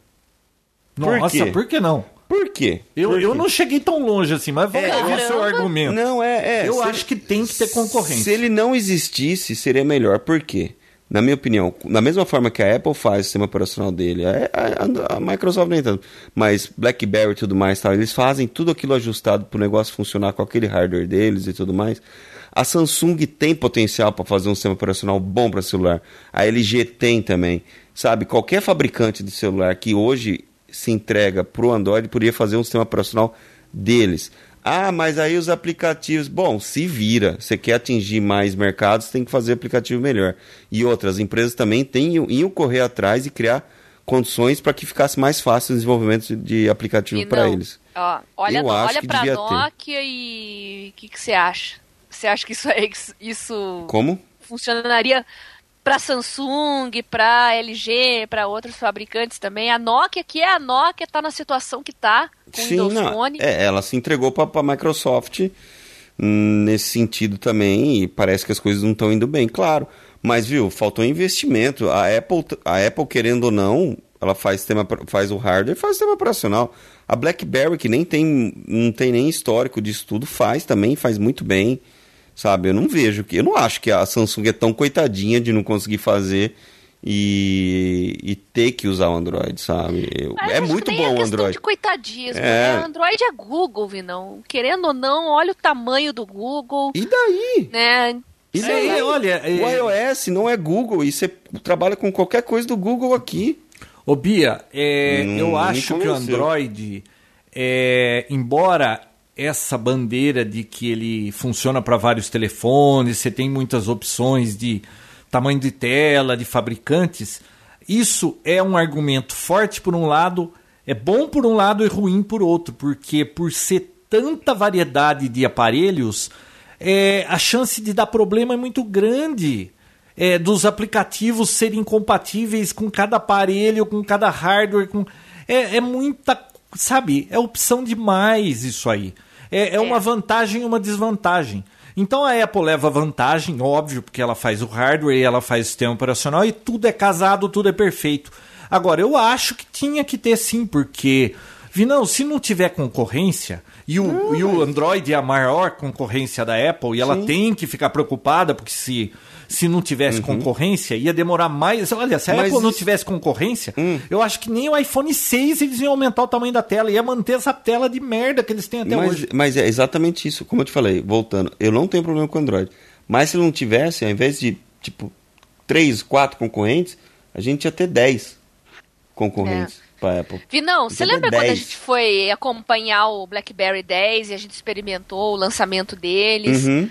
Nossa, por, por que não? Por quê? Eu, Por quê? eu não cheguei tão longe assim, mas vamos é, ver seu argumento. Não, é. é eu acho ele, que tem que ter concorrência. Se ele não existisse, seria melhor. Por quê? Na minha opinião, da mesma forma que a Apple faz o sistema operacional dele, a, a, a Microsoft nem tanto, mas BlackBerry e tudo mais, tal, eles fazem tudo aquilo ajustado para o negócio funcionar com aquele hardware deles e tudo mais. A Samsung tem potencial para fazer um sistema operacional bom para celular. A LG tem também. Sabe, qualquer fabricante de celular que hoje se entrega para o Android poderia fazer um sistema operacional deles. Ah, mas aí os aplicativos. Bom, se vira. Você quer atingir mais mercados, tem que fazer aplicativo melhor. E outras empresas também têm, iam correr atrás e criar condições para que ficasse mais fácil o desenvolvimento de aplicativo para eles. Ó, olha olha para a Nokia ter. e o que, que você acha? Você acha que isso, é, isso Como? funcionaria para Samsung, para LG, para outros fabricantes também. A Nokia, que é a Nokia, está na situação que está com Sim, o Windows não, Phone. é, ela se entregou para a Microsoft hum, nesse sentido também e parece que as coisas não estão indo bem, claro. Mas viu, faltou investimento. A Apple, a Apple querendo ou não, ela faz sistema, faz o hardware, faz o sistema operacional. A BlackBerry que nem tem, não tem nem histórico disso tudo, faz também, faz muito bem. Sabe, eu não vejo que. Eu não acho que a Samsung é tão coitadinha de não conseguir fazer e, e ter que usar o Android, sabe? Eu, Mas é muito que nem bom é o questão Android. de coitadismo, É. né? Android é Google, Vinão. Querendo ou não, olha o tamanho do Google, E daí? né? E daí? É, olha, O é, iOS não é Google e você trabalha com qualquer coisa do Google aqui. Ô Bia, é, Não eu acho que o. Android, é, embora essa bandeira de que ele funciona para vários telefones, você tem muitas opções de tamanho de tela, de fabricantes, isso é um argumento forte por um lado, é bom por um lado e ruim por outro, porque por ser tanta variedade de aparelhos, é, a chance de dar problema é muito grande é, dos aplicativos serem compatíveis com cada aparelho, com cada hardware, com é, é muita, sabe? É opção demais isso aí. É, é uma vantagem e uma desvantagem. Então a Apple leva vantagem, óbvio, porque ela faz o hardware e ela faz o sistema operacional e tudo é casado, tudo é perfeito. Agora, eu acho que tinha que ter sim, porque, Vinão, se não tiver concorrência, e o, e o Android é a maior concorrência da Apple, e ela tem que ficar preocupada, porque se, se não tivesse concorrência, ia demorar mais. Olha, se a Uhum. Mas Apple não tivesse concorrência, Hum. eu acho que nem o iPhone 6 eles iam aumentar o tamanho da tela, ia manter essa tela de merda que eles têm até Mas, hoje. mas é exatamente isso. Como eu te falei, voltando, eu não tenho problema com Android. Mas se não tivesse, ao invés de, tipo, três, quatro concorrentes, a gente ia ter 10 concorrentes para Apple. Vinão, você lembra 10. quando a gente foi acompanhar o BlackBerry 10 e a gente experimentou o lançamento deles, Uhum,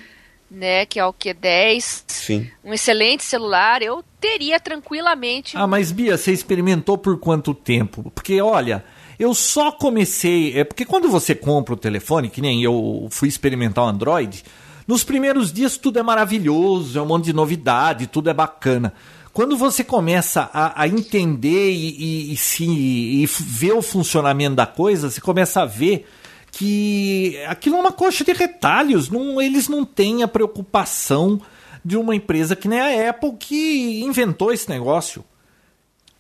né? Que é o Q10. sim. Um excelente celular. Eu teria tranquilamente. Ah, mas Bia, você experimentou por quanto tempo? Porque, olha, eu só comecei. É porque quando você compra o telefone, que nem eu fui experimentar o Android, nos primeiros dias tudo é maravilhoso, é um monte de novidade, tudo é bacana. Quando você começa a, a entender e, e- e se e ver o funcionamento da coisa, você começa a ver que aquilo é uma coxa de retalhos. Não, eles não têm a preocupação de uma empresa que nem a Apple que inventou esse negócio.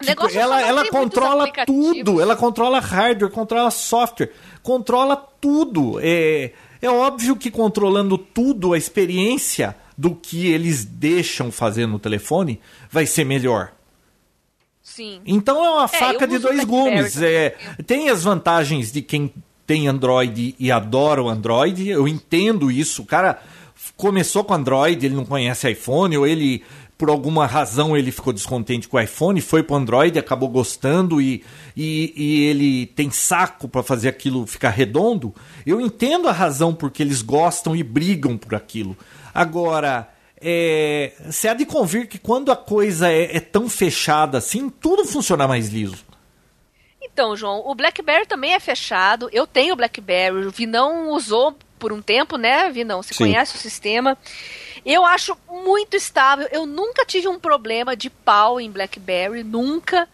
O negócio ela ela controla tudo, ela controla hardware, controla software, controla tudo. É, é óbvio que controlando tudo, a experiência do que eles deixam fazer no telefone vai ser melhor. Sim. Então é uma faca eu de dois gumes. É, tem as vantagens de quem tem Android e adora o Android. Eu entendo isso. O cara começou com Android, ele não conhece iPhone, ou ele, por alguma razão, ele ficou descontente com o iPhone, foi pro Android, acabou gostando e, e, e ele tem saco para fazer aquilo ficar redondo. Eu entendo a razão porque eles gostam e brigam por aquilo. Agora, é, você há de convir que quando a coisa é, é tão fechada assim, tudo funciona mais liso. Então, João, o BlackBerry também é fechado. Eu tenho o BlackBerry. O Vinão usou por um tempo, né, Vinão? Você Sim. conhece o sistema. Eu acho muito estável. Eu nunca tive um problema de pau em BlackBerry, nunca.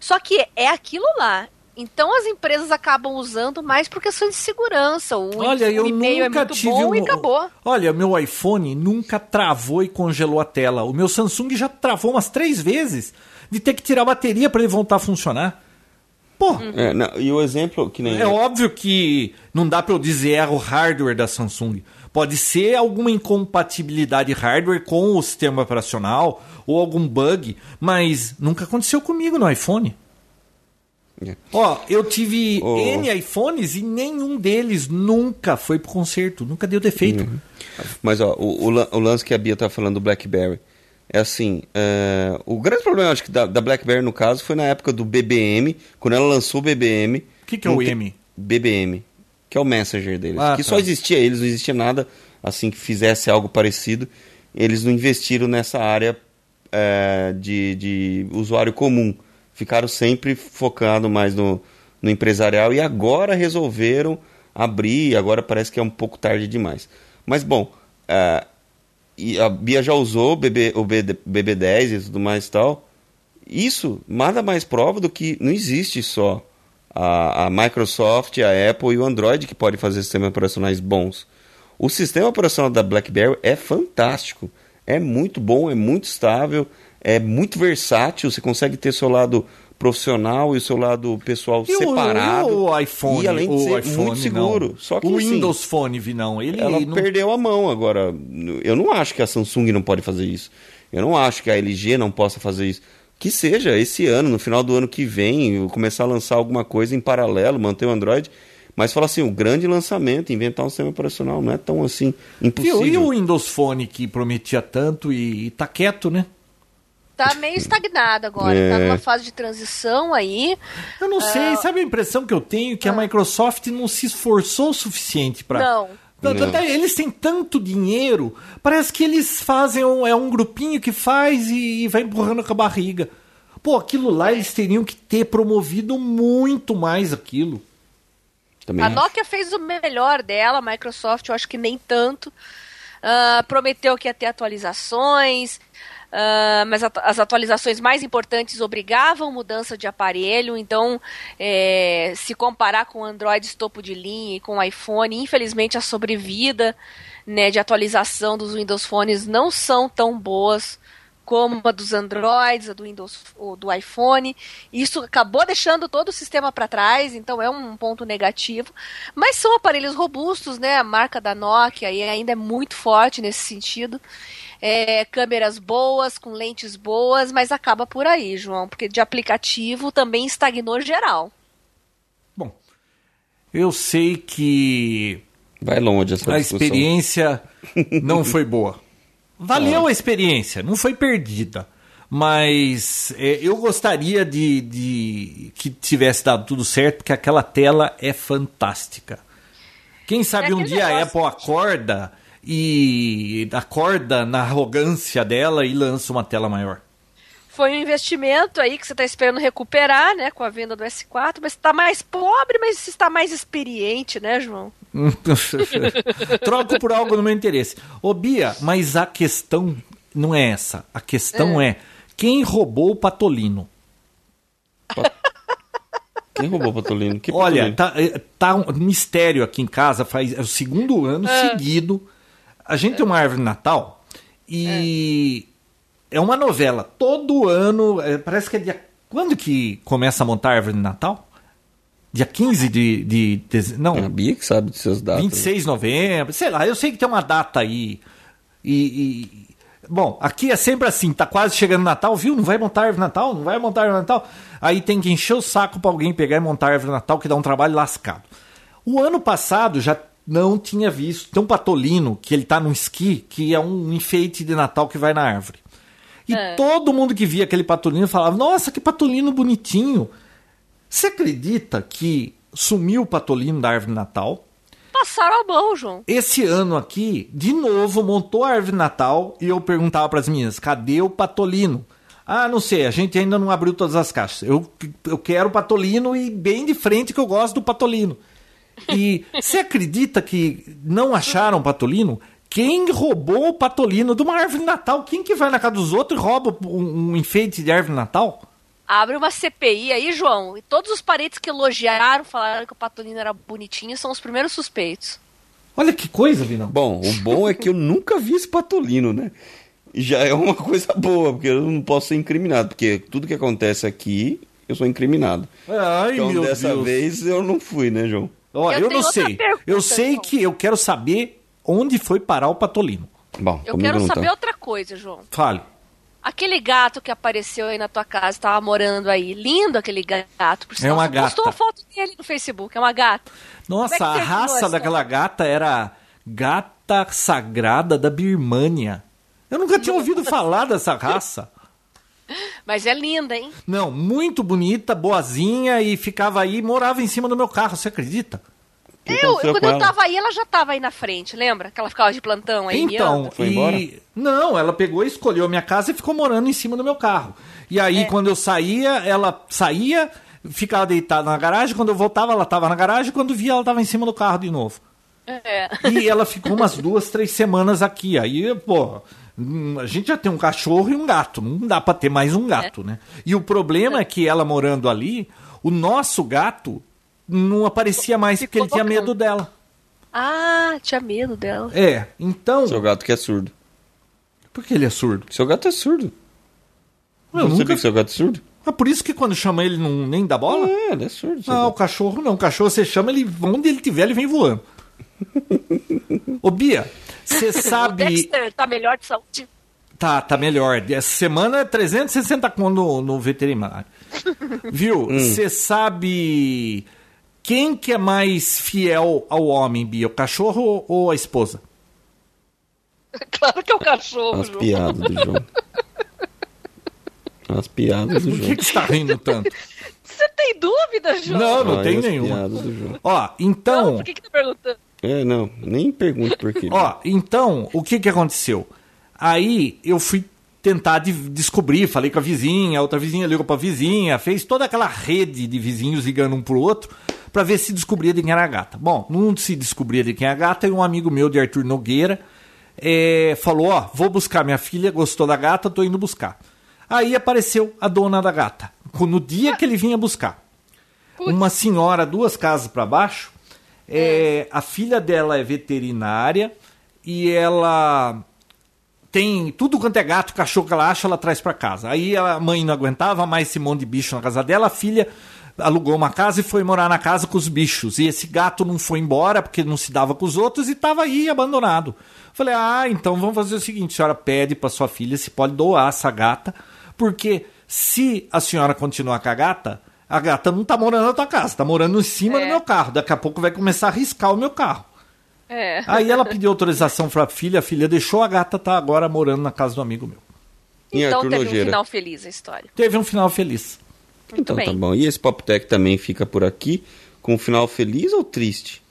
Só que é aquilo lá. Então as empresas acabam usando mais por questões de segurança. O, Olha, eu e-mail é nunca muito tive bom um... e acabou. Olha, meu iPhone nunca travou e congelou a tela. O meu Samsung já travou umas três vezes de ter que tirar a bateria para ele voltar a funcionar. Pô, Uhum. É, não, e o exemplo que nem. é óbvio que não dá para eu dizer é o hardware da Samsung. Pode ser alguma incompatibilidade hardware com o sistema operacional ou algum bug, mas nunca aconteceu comigo no iPhone. É. Ó, eu tive Oh. N iPhones e nenhum deles nunca foi pro conserto, nunca deu defeito. Mas ó, o, o, o lance que a Bia tá falando do BlackBerry é assim, é, o grande problema acho que da, da BlackBerry no caso foi na época do BBM, quando ela lançou o BBM. O que, que é o M? BBM, que é o Messenger deles, Ah, que tá. só existia eles, não existia nada assim que fizesse algo parecido. Eles não investiram nessa área é, de, de usuário comum, ficaram sempre focando mais no, no empresarial e agora resolveram abrir, agora parece que é um pouco tarde demais. Mas bom, é, e a Bia já usou o, BB, o BB10 e tudo mais e tal. Isso nada mais prova do que não existe só a, a Microsoft, a Apple e o Android que podem fazer sistemas operacionais bons. O sistema operacional da BlackBerry é fantástico. É muito bom, é muito estável, é muito versátil. Você consegue ter seu lado profissional e o seu lado pessoal e separado. O, o iPhone, e além de ser iPhone, muito seguro. Não. Só que, o assim, Windows Phone, não. Ele ela não... perdeu a mão agora. Eu não acho que a Samsung não pode fazer isso. Eu não acho que a LG não possa fazer isso. Que seja esse ano, no final do ano que vem, começar a lançar alguma coisa em paralelo, manter o Android. Mas fala assim, o grande lançamento, inventar um sistema operacional, não é tão assim impossível. E, e o Windows Phone que prometia tanto e, e tá quieto, né? Tá meio estagnado agora, é. tá numa fase de transição aí. Eu não sei, uh... sabe a impressão que eu tenho? Que a ah. Microsoft não se esforçou o suficiente para Não. Não. Eles têm tanto dinheiro, parece que eles fazem um, é um grupinho que faz e, e vai empurrando com a barriga. Pô, aquilo lá eles teriam que ter promovido muito mais aquilo. Também a acho. Nokia fez o melhor dela, a Microsoft eu acho que nem tanto. Uh, prometeu que ia ter atualizações, Uh, mas as atualizações mais importantes obrigavam mudança de aparelho, então é, se comparar com Android topo de linha e com iPhone, infelizmente a sobrevida né, de atualização dos Windows Phones não são tão boas como a dos Androids, a do Windows, do iPhone. Isso acabou deixando todo o sistema para trás, então é um ponto negativo. Mas são aparelhos robustos, né? A marca da Nokia ainda é muito forte nesse sentido é, câmeras boas, com lentes boas, mas acaba por aí, João, porque de aplicativo também estagnou geral. Bom, eu sei que vai longe essa a experiência não foi boa. Valeu a experiência, não foi perdida. Mas é, eu gostaria de, de, que tivesse dado tudo certo, porque aquela tela é fantástica. Quem sabe é um dia a Apple acorda e acorda na arrogância dela e lança uma tela maior. Foi um investimento aí que você está esperando recuperar, né, com a venda do S4, mas está mais pobre, mas está mais experiente, né, João? Troco por algo no meu interesse. Ô Bia, mas a questão não é essa. A questão é, é quem roubou o Patolino? Quem roubou o Patolino? Que Olha, tá, é, tá um mistério aqui em casa, faz é o segundo ano é. seguido a gente tem uma árvore de Natal e é, é uma novela. Todo ano, é, parece que é dia. Quando que começa a montar a árvore de Natal? Dia 15 de. de, de não. A Bia que sabe de seus datas. 26 de novembro, sei lá, eu sei que tem uma data aí. E, e, Bom, aqui é sempre assim, tá quase chegando Natal, viu? Não vai montar árvore de Natal, não vai montar árvore de Natal. Aí tem que encher o saco para alguém pegar e montar árvore de Natal, que dá um trabalho lascado. O ano passado já não tinha visto. Tem um patolino que ele tá num esqui, que é um enfeite de Natal que vai na árvore. E é. todo mundo que via aquele patolino falava: Nossa, que patolino bonitinho. Você acredita que sumiu o patolino da árvore de Natal? Passaram a mão, João. Esse ano aqui, de novo, montou a árvore de Natal e eu perguntava para as meninas: cadê o patolino? Ah, não sei, a gente ainda não abriu todas as caixas. Eu, eu quero o patolino e bem de frente que eu gosto do patolino. E você acredita que não acharam o Patolino? Quem roubou o Patolino de uma árvore de Natal? Quem que vai na casa dos outros e rouba um, um enfeite de árvore de Natal? Abre uma CPI aí, João. E todos os parentes que elogiaram, falaram que o Patolino era bonitinho, são os primeiros suspeitos. Olha que coisa, Vinão. Bom, o bom é que eu nunca vi esse Patolino, né? Já é uma coisa boa, porque eu não posso ser incriminado, porque tudo que acontece aqui, eu sou incriminado. Ai, então, dessa Deus. vez eu não fui, né, João? Ó, eu, eu não sei. Eu sei João. que eu quero saber onde foi parar o Patolino. Bom, eu quero saber outra coisa, João. Fale. Aquele gato que apareceu aí na tua casa, estava morando aí. Lindo aquele gato. Por é uma gata. postou a foto dele no Facebook. É uma gata. Nossa, é a raça daquela gata era gata sagrada da Birmânia. Eu nunca tinha ouvido falar dessa raça. Mas é linda, hein? Não, muito bonita, boazinha e ficava aí, morava em cima do meu carro, você acredita? Eu, quando eu tava aí, ela já tava aí na frente, lembra? Que ela ficava de plantão aí. Então, foi embora? Não, ela pegou e escolheu a minha casa e ficou morando em cima do meu carro. E aí, é. quando eu saía, ela saía, ficava deitada na garagem. Quando eu voltava, ela tava na garagem. Quando via, ela tava em cima do carro de novo. É. E ela ficou umas duas, três semanas aqui. Aí, pô, a gente já tem um cachorro e um gato. Não dá pra ter mais um gato, né? E o problema é que ela morando ali, o nosso gato não aparecia mais porque ele Ficou tinha medo dela. Ah, tinha medo dela. É, então. Seu gato que é surdo. Por que ele é surdo? Seu gato é surdo. Eu não nunca... sabia que seu gato é surdo? Ah, por isso que quando chama ele não nem dá bola? É, ele é surdo. Não, o gato. cachorro não. O cachorro você chama ele, onde ele tiver, ele vem voando. Ô Bia, você O sabe. Dexter tá melhor de saúde. Tá, tá melhor. Essa semana é 360 conto no, no veterinário. Viu? Você sabe quem que é mais fiel ao homem, Bia? O cachorro ou a esposa? Claro que é o cachorro, As João. piadas do João. As piadas do Por que, João. que você tá rindo tanto? Você tem dúvida, João? Não, não tem as nenhuma. piadas do João. Ó, Não, então. por que, que tá perguntando? É, não, nem pergunte por quê. Ó, então, o que que aconteceu? Aí eu fui tentar de- descobrir, falei com a vizinha, a outra vizinha ligou pra vizinha, fez toda aquela rede de vizinhos ligando um pro outro pra ver se descobria de quem era a gata. Bom, não se descobria de quem era a gata e um amigo meu de Arthur Nogueira eh, falou, ó, vou buscar minha filha, gostou da gata, tô indo buscar. Aí apareceu a dona da gata, no dia que ele vinha buscar uma senhora duas casas para baixo. É, a filha dela é veterinária e ela tem tudo quanto é gato, cachorro que ela acha, ela traz para casa. Aí a mãe não aguentava mais esse monte de bicho na casa dela, a filha alugou uma casa e foi morar na casa com os bichos. E esse gato não foi embora porque não se dava com os outros e estava aí abandonado. Falei: "Ah, então vamos fazer o seguinte, a senhora pede para sua filha se pode doar essa gata, porque se a senhora continuar com a gata, a gata não tá morando na tua casa, tá morando em cima É. do meu carro. Daqui a pouco vai começar a riscar o meu carro. É. Aí ela pediu autorização pra filha, a filha deixou, a gata tá agora morando na casa do amigo meu. E Então teve um final feliz a história. Teve um final feliz. Muito Então bem. tá bom. E esse Pop Tech também fica por aqui com um final feliz ou triste?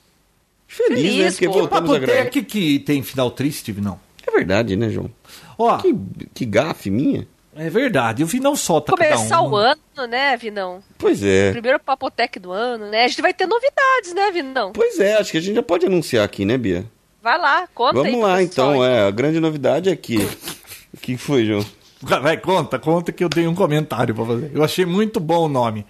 Feliz, né? Feliz, Porque pô. voltamos a gravar. Papotec que tem final triste, não. É verdade, né, João? Ó, Que, que gafe minha. É verdade, o final solta Começar cada um. o ano, né, Vinão? Pois é. Primeiro papotec do ano, né? A gente vai ter novidades, né, Vinão? Pois é, acho que a gente já pode anunciar aqui, né, Bia? Vai lá, conta aí Vamos pro lá, pessoal, então. aí. É, a grande novidade é que... O que foi, João? Vai, conta, conta que eu dei um comentário pra fazer. Eu achei muito bom o nome.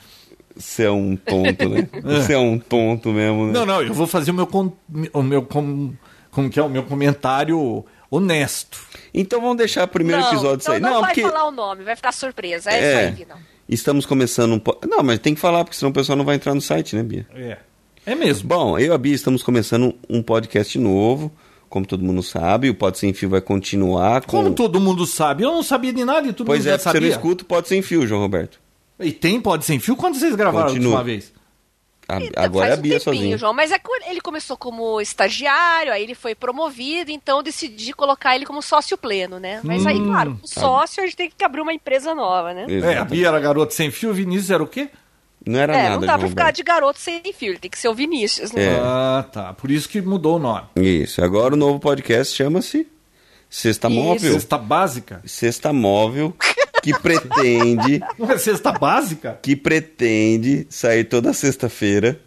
Você é um tonto, né? Você é um tonto mesmo, né? Não, não, eu vou fazer o meu, com, o meu com, como que é o meu comentário honesto. Então vamos deixar o primeiro não, episódio então sair. não, vai porque falar o nome, vai ficar surpresa. É, É. isso aí, Vinão. estamos começando um... po- Não, mas tem que falar, porque senão o pessoal não vai entrar no site, né, Bia? É. É mesmo. Bom, eu e a Bia estamos começando um podcast novo, como todo mundo sabe. O Pode Sem Fio vai continuar com... Como todo mundo sabe, eu não sabia de nada e todo Pois mundo é, já porque você não sabia. escuta o Pode Sem Fio, João Roberto. E tem Pode Sem Fio? Quando vocês gravaram Continua. a última vez? A- Então, agora é faz a um Bia tempinho, sozinha. João, mas é que ele começou como estagiário, aí ele foi promovido, então eu decidi colocar ele como sócio pleno, né? Mas aí, Hum, claro, o sócio a gente tem que abrir uma empresa nova, né? É, a. Bia era garota sem fio, o Vinícius era o quê? Não era É, nada, não dá João pra ficar Roberto. de garoto sem fio, ele tem que ser o Vinícius, né? É. Ah, tá. Por isso que mudou o nome. Isso. Agora o novo podcast chama-se Sexta. Móvel. Cesta básica? Sexta Móvel, que pretende, Não é cesta básica? que pretende sair toda sexta-feira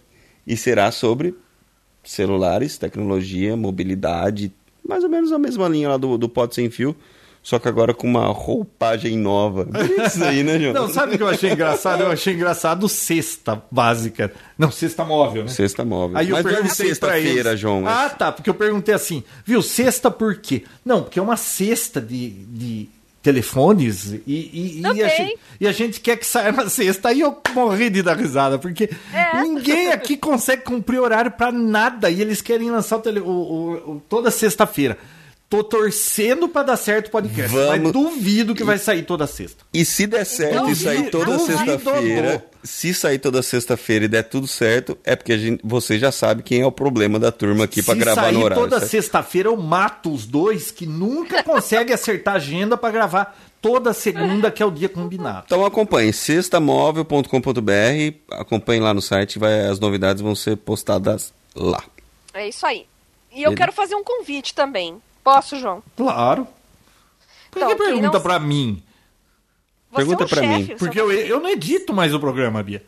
e será sobre celulares, tecnologia, mobilidade, mais ou menos a mesma linha lá do, do Pod Sem Fio, só que agora com uma roupagem nova. Isso aí, né, João? Não, sabe o que eu achei engraçado? Eu achei engraçado cesta básica. Não, cesta móvel, né? Sexta Móvel. Aí eu Mas não é perguntei sexta-feira. João. Ah, tá, porque eu perguntei assim, viu, cesta por quê? Não, porque é uma cesta de, de telefones e, e, e, a gente, e a gente quer que saia na sexta. Aí eu morri de dar risada, porque É. ninguém aqui consegue cumprir horário pra nada e eles querem lançar o tele, o- o- toda sexta-feira. Tô torcendo pra dar certo o podcast, mas Vamos- duvido que vai sair toda sexta. E se der certo Duvido, e sair toda sexta-feira, se sair toda sexta-feira e der tudo certo, é porque a gente, você já sabe quem é o problema da turma aqui pra Se gravar sair no horário. toda certo? sexta-feira, eu mato os dois que nunca conseguem acertar a agenda pra gravar toda segunda, que é o dia combinado. Então acompanhe sextamóvel.com.br, acompanhe lá no site, vai, as novidades vão ser postadas lá. É isso aí. E eu Ele- quero fazer um convite também. Posso, João? Claro. Por Então, que pergunta não- pra mim? Você Pergunta é um pra chefe, mim. Porque é eu, eu não edito mais o programa, Bia.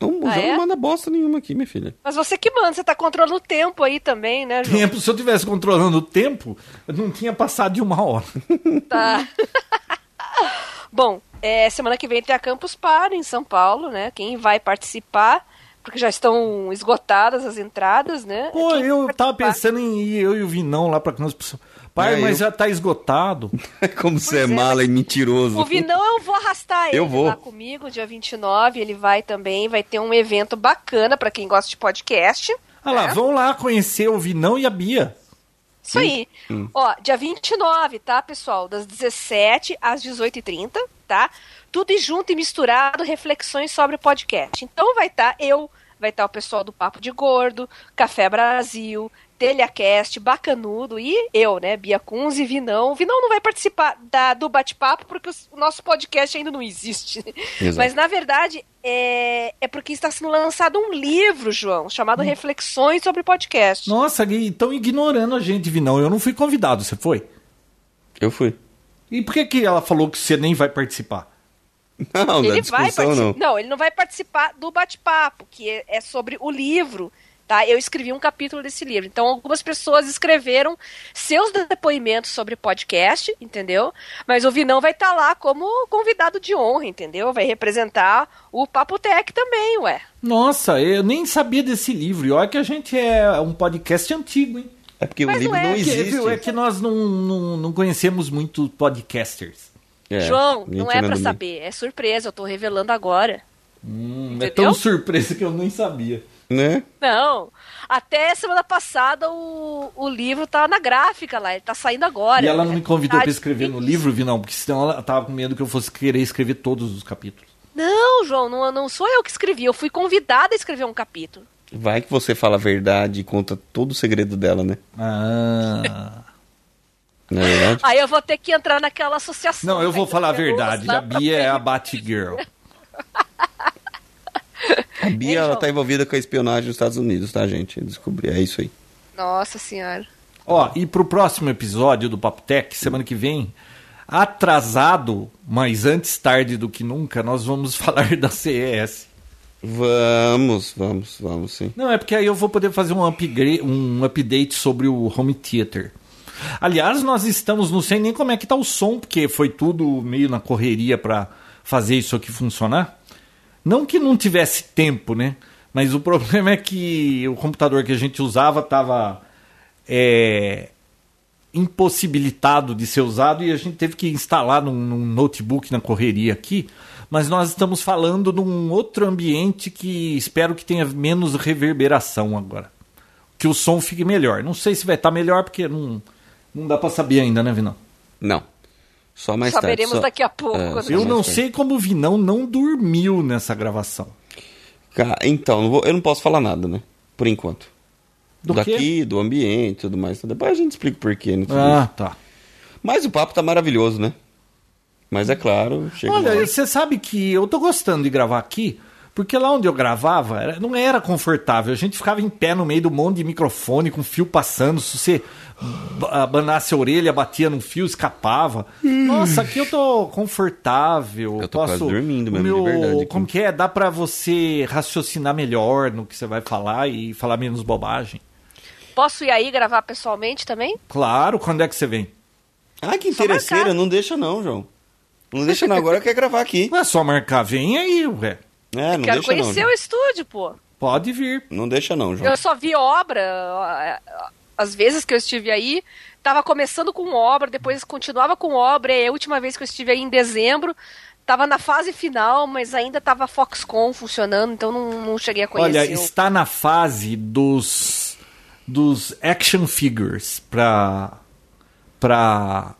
Não, o Ah, João é? não manda bosta nenhuma aqui, minha filha. Mas você que manda, você tá controlando o tempo aí também, né, João? Tempo, se eu tivesse controlando o tempo, eu não tinha passado de uma hora. Tá. Bom, é, semana que vem tem a Campus Party em São Paulo, né? Quem vai participar, porque já estão esgotadas as entradas, né? Pô, Quem eu tava pensando em ir eu e o Vinão lá pra Campos. Pai, É, mas eu- já tá esgotado. Como você é é, mala e mentiroso. O Vinão eu vou arrastar ele Eu vou. lá comigo, dia 29, ele vai também, vai ter um evento bacana pra quem gosta de podcast. Ah lá, né? vão lá conhecer o Vinão e a Bia. Isso aí. Ó, dia 29, tá, pessoal? Das 17 às 18h30, tá? Tudo e junto e misturado, reflexões sobre o podcast. Então vai estar eu, vai estar o pessoal do Papo de Gordo, Café Brasil, Telhacast, Bacanudo e eu, né, Bia Kunz e Vinão. O Vinão não vai participar da- do bate-papo porque o nosso podcast ainda não existe. Exato. Mas, na verdade, é, é porque está sendo lançado um livro, João, chamado Reflexões sobre Podcast. Nossa, estão ignorando a gente, Vinão. Eu não fui convidado, você foi? Eu fui. E por que, que ela falou que você nem vai participar? Não, ele vai participar. não. ele não vai participar do bate-papo, que é, é sobre o livro. Tá? Eu escrevi um capítulo desse livro. Então, algumas pessoas escreveram seus depoimentos sobre podcast, entendeu? Mas o Vinão vai estar lá como convidado de honra, entendeu? Vai representar o Papo Tech também, ué. Nossa, eu nem sabia desse livro. E olha que a gente é um podcast antigo, hein? É porque Mas o livro não é não que- Que, existe. viu, é que nós não, não, não conhecemos muito podcasters. É, João, não é bem. saber. É surpresa, eu tô revelando agora. Hum, é tão surpresa que eu nem sabia. Né? Não. Até semana passada o, o livro tá na gráfica lá, ele tá saindo agora. E ela não me convidou Tá pra escrever no livro, Vinão, porque senão ela tava com medo que eu fosse querer escrever todos os capítulos. Não, João, não, não sou eu que escrevi. Eu fui convidada a escrever um capítulo. Vai que você fala a verdade e conta todo o segredo dela, né? Ah. Não é verdade? Aí eu vou ter que entrar naquela associação. Não, eu vou falar a verdade. A Bia é a. Batgirl. A Bia, ela tá envolvida com a espionagem dos Estados Unidos, tá, gente? Eu Descobri, é isso aí. Nossa senhora. Ó, e pro próximo episódio do Papo Tech, semana que vem, atrasado, mas antes tarde do que nunca, nós vamos falar da CES. Vamos, vamos, vamos sim. Não, é porque aí eu vou poder fazer um, upgrade, um update sobre o home theater. Aliás, nós estamos, não sei nem como é que tá o som, porque foi tudo meio na correria para fazer isso aqui funcionar. Não que não tivesse tempo, né? Mas o problema é que o computador que a gente usava estava é, impossibilitado de ser usado e a gente teve que instalar num, num notebook na correria aqui. Mas nós estamos falando num outro ambiente que espero que tenha menos reverberação agora. Que o som fique melhor. Não sei se vai estar melhor porque não, não dá para saber ainda, né, Vinão? Não. Só mais Saberemos tarde. só- daqui a pouco, É, né? Eu não tarde. sei como o Vinão não dormiu nessa gravação. Ca- Então, não vou- eu não posso falar nada, né? Por enquanto. Do Daqui, quê? do ambiente e tudo mais. Depois a gente explica o porquê. Né? Ah, isso. tá. Mas o papo tá maravilhoso, né? Mas é claro, chega Olha, você sabe que eu tô gostando de gravar aqui, porque lá onde eu gravava não era confortável. A gente ficava em pé no meio do monte de microfone com fio passando. Se você ba- abanasse a orelha, batia num fio, escapava. Nossa, aqui eu tô confortável. Eu tô quase dormindo o mesmo, de meu, verdade, aqui. Como que é? Dá pra você raciocinar melhor no que você vai falar e falar menos bobagem. Posso ir aí gravar pessoalmente também? Claro, quando é que você vem? Ah, que interesseira. Não deixa não, João. Não deixa não. Agora eu quero gravar aqui. Não é só marcar, vem aí, ué. É, não Quero deixa não. conhecer João. o estúdio, pô. Pode vir. Não deixa não, João. Eu só vi obra. As vezes que eu estive aí, tava começando com obra, depois continuava com obra. E a última vez que eu estive aí em dezembro, tava na fase final, mas ainda tava Foxconn funcionando, então não, não cheguei a conhecer. Olha, está na fase dos dos action figures pra pra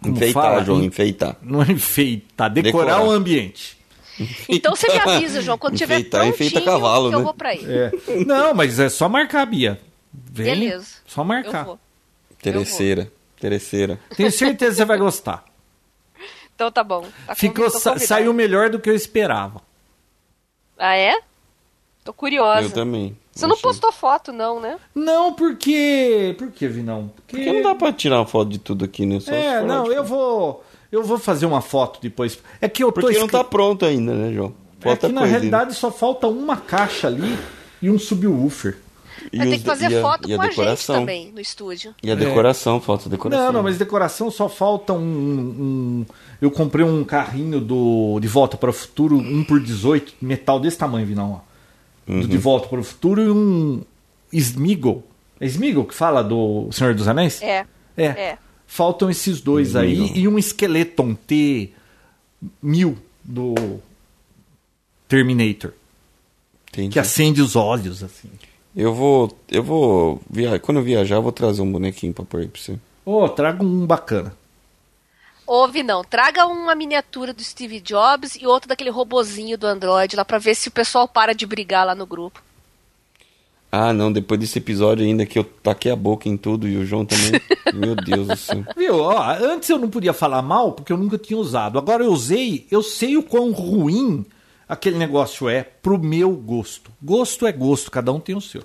como enfeitar, fala? João, En- enfeitar. Não é enfeitar, decorar, Decorar. o ambiente. Então você me avisa, João, quando tiver Enfeitar, prontinho enfeita cavalo, que eu né? vou pra aí. É. Não, mas é só marcar, Bia. Vem, Beleza. Só Eu marcar. vou. Interesseira. Interesseira. Tenho certeza que você vai gostar. Então tá bom. Tá Ficou, sa- saiu melhor do que eu esperava. Ah, é? Tô curiosa. Eu também. Você não Achei. postou foto, não, né? Não, porque. Por que, Vinão? Porque não dá pra tirar uma foto de tudo aqui, né? Só se É, não, eu vou. Eu vou fazer uma foto depois. É que eu tô Porque não escre- tá pronto ainda, né, João? É Falta que na realidade só falta uma caixa ali e um subwoofer. E Vai ter que fazer e a- foto e a com a gente decoração. também no estúdio. E a decoração, falta decoração. Não, não, mas decoração só falta um. um- eu comprei um carrinho do De Volta para o Futuro, 1 por 18 metal desse tamanho, Vinão. ó. Do De Volta para o Futuro e um Smeagol. É Smeagol que fala do Senhor dos Anéis? É. É. É. Faltam esses dois aí e um Skeleton T1000 do Terminator. Entendi. Que acende os olhos, assim. Eu vou. Eu vou. Via... Quando eu viajar, eu vou trazer um bonequinho pra pôr aí pra você. Ô, traga um bacana. Ouve não, traga uma miniatura do Steve Jobs e outra daquele robozinho do Android lá pra ver se o pessoal para de brigar lá no grupo. Ah, não, depois desse episódio ainda que eu taquei a boca em tudo e o João também. Meu Deus do céu. Viu? Ó, antes eu não podia falar mal porque eu nunca tinha usado. Agora eu usei, eu sei o quão ruim aquele negócio é pro meu gosto. Gosto é gosto, cada um tem o seu.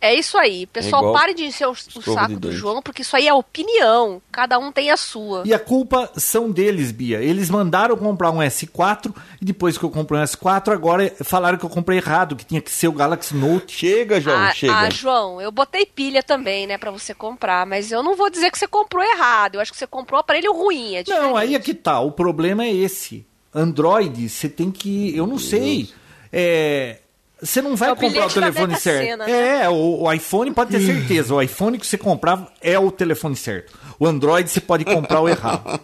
É isso aí, pessoal, igual pare de encher o, o saco de do. João, porque isso aí é opinião, cada um tem a sua. E a culpa são deles, Bia. Eles mandaram comprar um S4 e depois que eu comprei um S4, agora falaram que eu comprei errado, que tinha que ser o Galaxy Note. Chega, João, ah, chega. ah, João, eu botei pilha também, né, pra você comprar, mas eu não vou dizer que você comprou errado. Eu acho que você comprou o aparelho ruim, é Não, aí é que tá. O problema é esse. Android, você tem que. Eu não sei. É. Você não vai É o comprar o telefone certo. Né? É, o, o iPhone pode ter certeza. O iPhone que você comprar é o telefone certo. O Android você pode comprar o errado.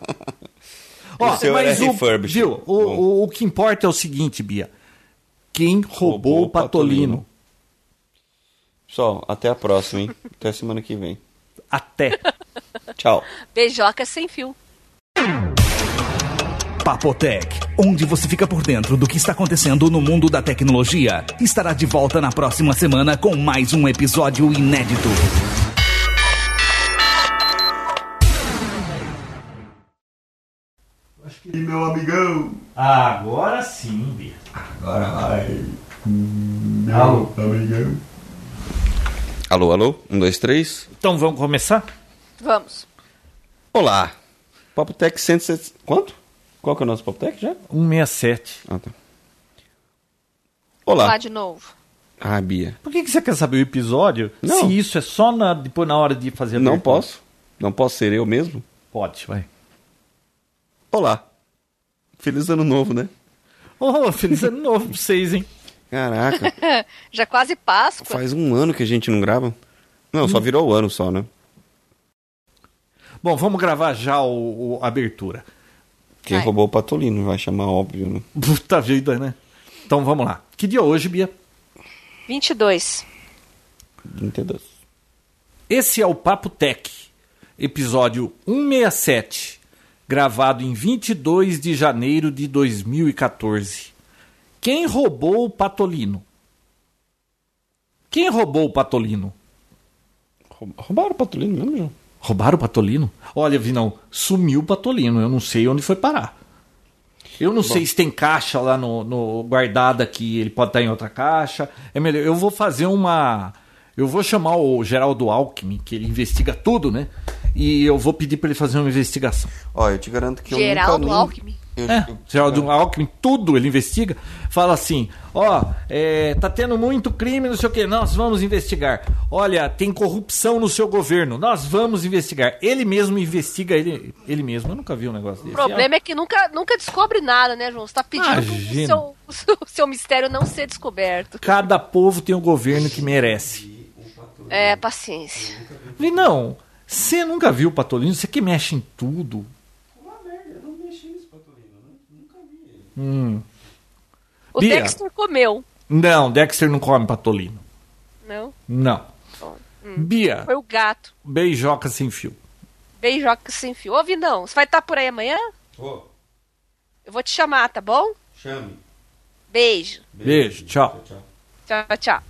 Ó, O seu era refurbished. viu? O, o, o que importa é o seguinte, Bia. Quem roubou, Roubou o o Patolino? Patolino. Pessoal, até a próxima, hein? Até semana que vem. Até. Tchau. Beijoca sem fio. Papotec, onde você fica por dentro do que está acontecendo no mundo da tecnologia, estará de volta na próxima semana com mais um episódio inédito. E meu amigão? Agora sim, Bia. Agora vai. Alô. amigão. Alô, alô? Um, dois, três. Então vamos começar? Vamos. Olá. Papotec 160. Quanto? Qual que é o nosso Papotec já? 167. Ah, tá. Lá Olá. de novo. Ah, Bia. Por que, que você quer saber o episódio? Não. Se isso é só na, depois na hora de fazer a Não posso. Não posso ser eu mesmo? Pode, vai. Olá. Feliz ano novo, né? Oh, feliz ano novo pra vocês, hein? Caraca. Já quase Páscoa. Faz um ano que a gente não grava. Não, só virou o ano só, né? Bom, vamos gravar já o, o- a abertura. Quem Vai. roubou o Patolino, vai chamar óbvio, né? Puta vida, né? Então vamos lá. Que dia é hoje, Bia? 22. 22. Esse é o Papo Tech, episódio 167, gravado em 22 de janeiro de 2014. Quem roubou o Patolino? Quem roubou o Patolino? Roub- Roubaram o Patolino mesmo, João? Roubaram o Patolino? Olha, Vinão, sumiu o Patolino. Eu não sei onde foi parar. Eu não sei se tem caixa lá no, no guardada aqui, ele pode estar em outra caixa. É melhor. Eu vou fazer uma. Eu vou chamar o Geraldo Alckmin, que ele investiga tudo, né? E eu vou pedir para ele fazer uma investigação. Ó, eu te garanto que eu Geraldo nunca nem... Alckmin. Eu, É, eu- Geraldo Alckmin, tudo ele investiga. Fala assim: ó, é, tá tendo muito crime, não sei o que, nós vamos investigar. Olha, tem corrupção no seu governo, nós vamos investigar. Ele mesmo investiga ele, ele mesmo. Eu nunca vi um negócio O desse. problema é que nunca, nunca descobre nada, né, João? Você tá pedindo Imagina. seu, o seu mistério não ser descoberto. Cada povo tem o governo que merece. É, paciência. Vi, não, você nunca viu o Patolino, você que mexe em tudo. O Bia. Dexter comeu. Não, Dexter não come Patolino. Não? Não. Bom, Bia, Foi o gato. beijoca sem fio. Beijoca sem fio. Ô, Vinão, você vai estar por aí amanhã? Ô, Eu vou te chamar, tá bom? chame. Beijo. Beijo, tchau. Tchau. Tchau, tchau.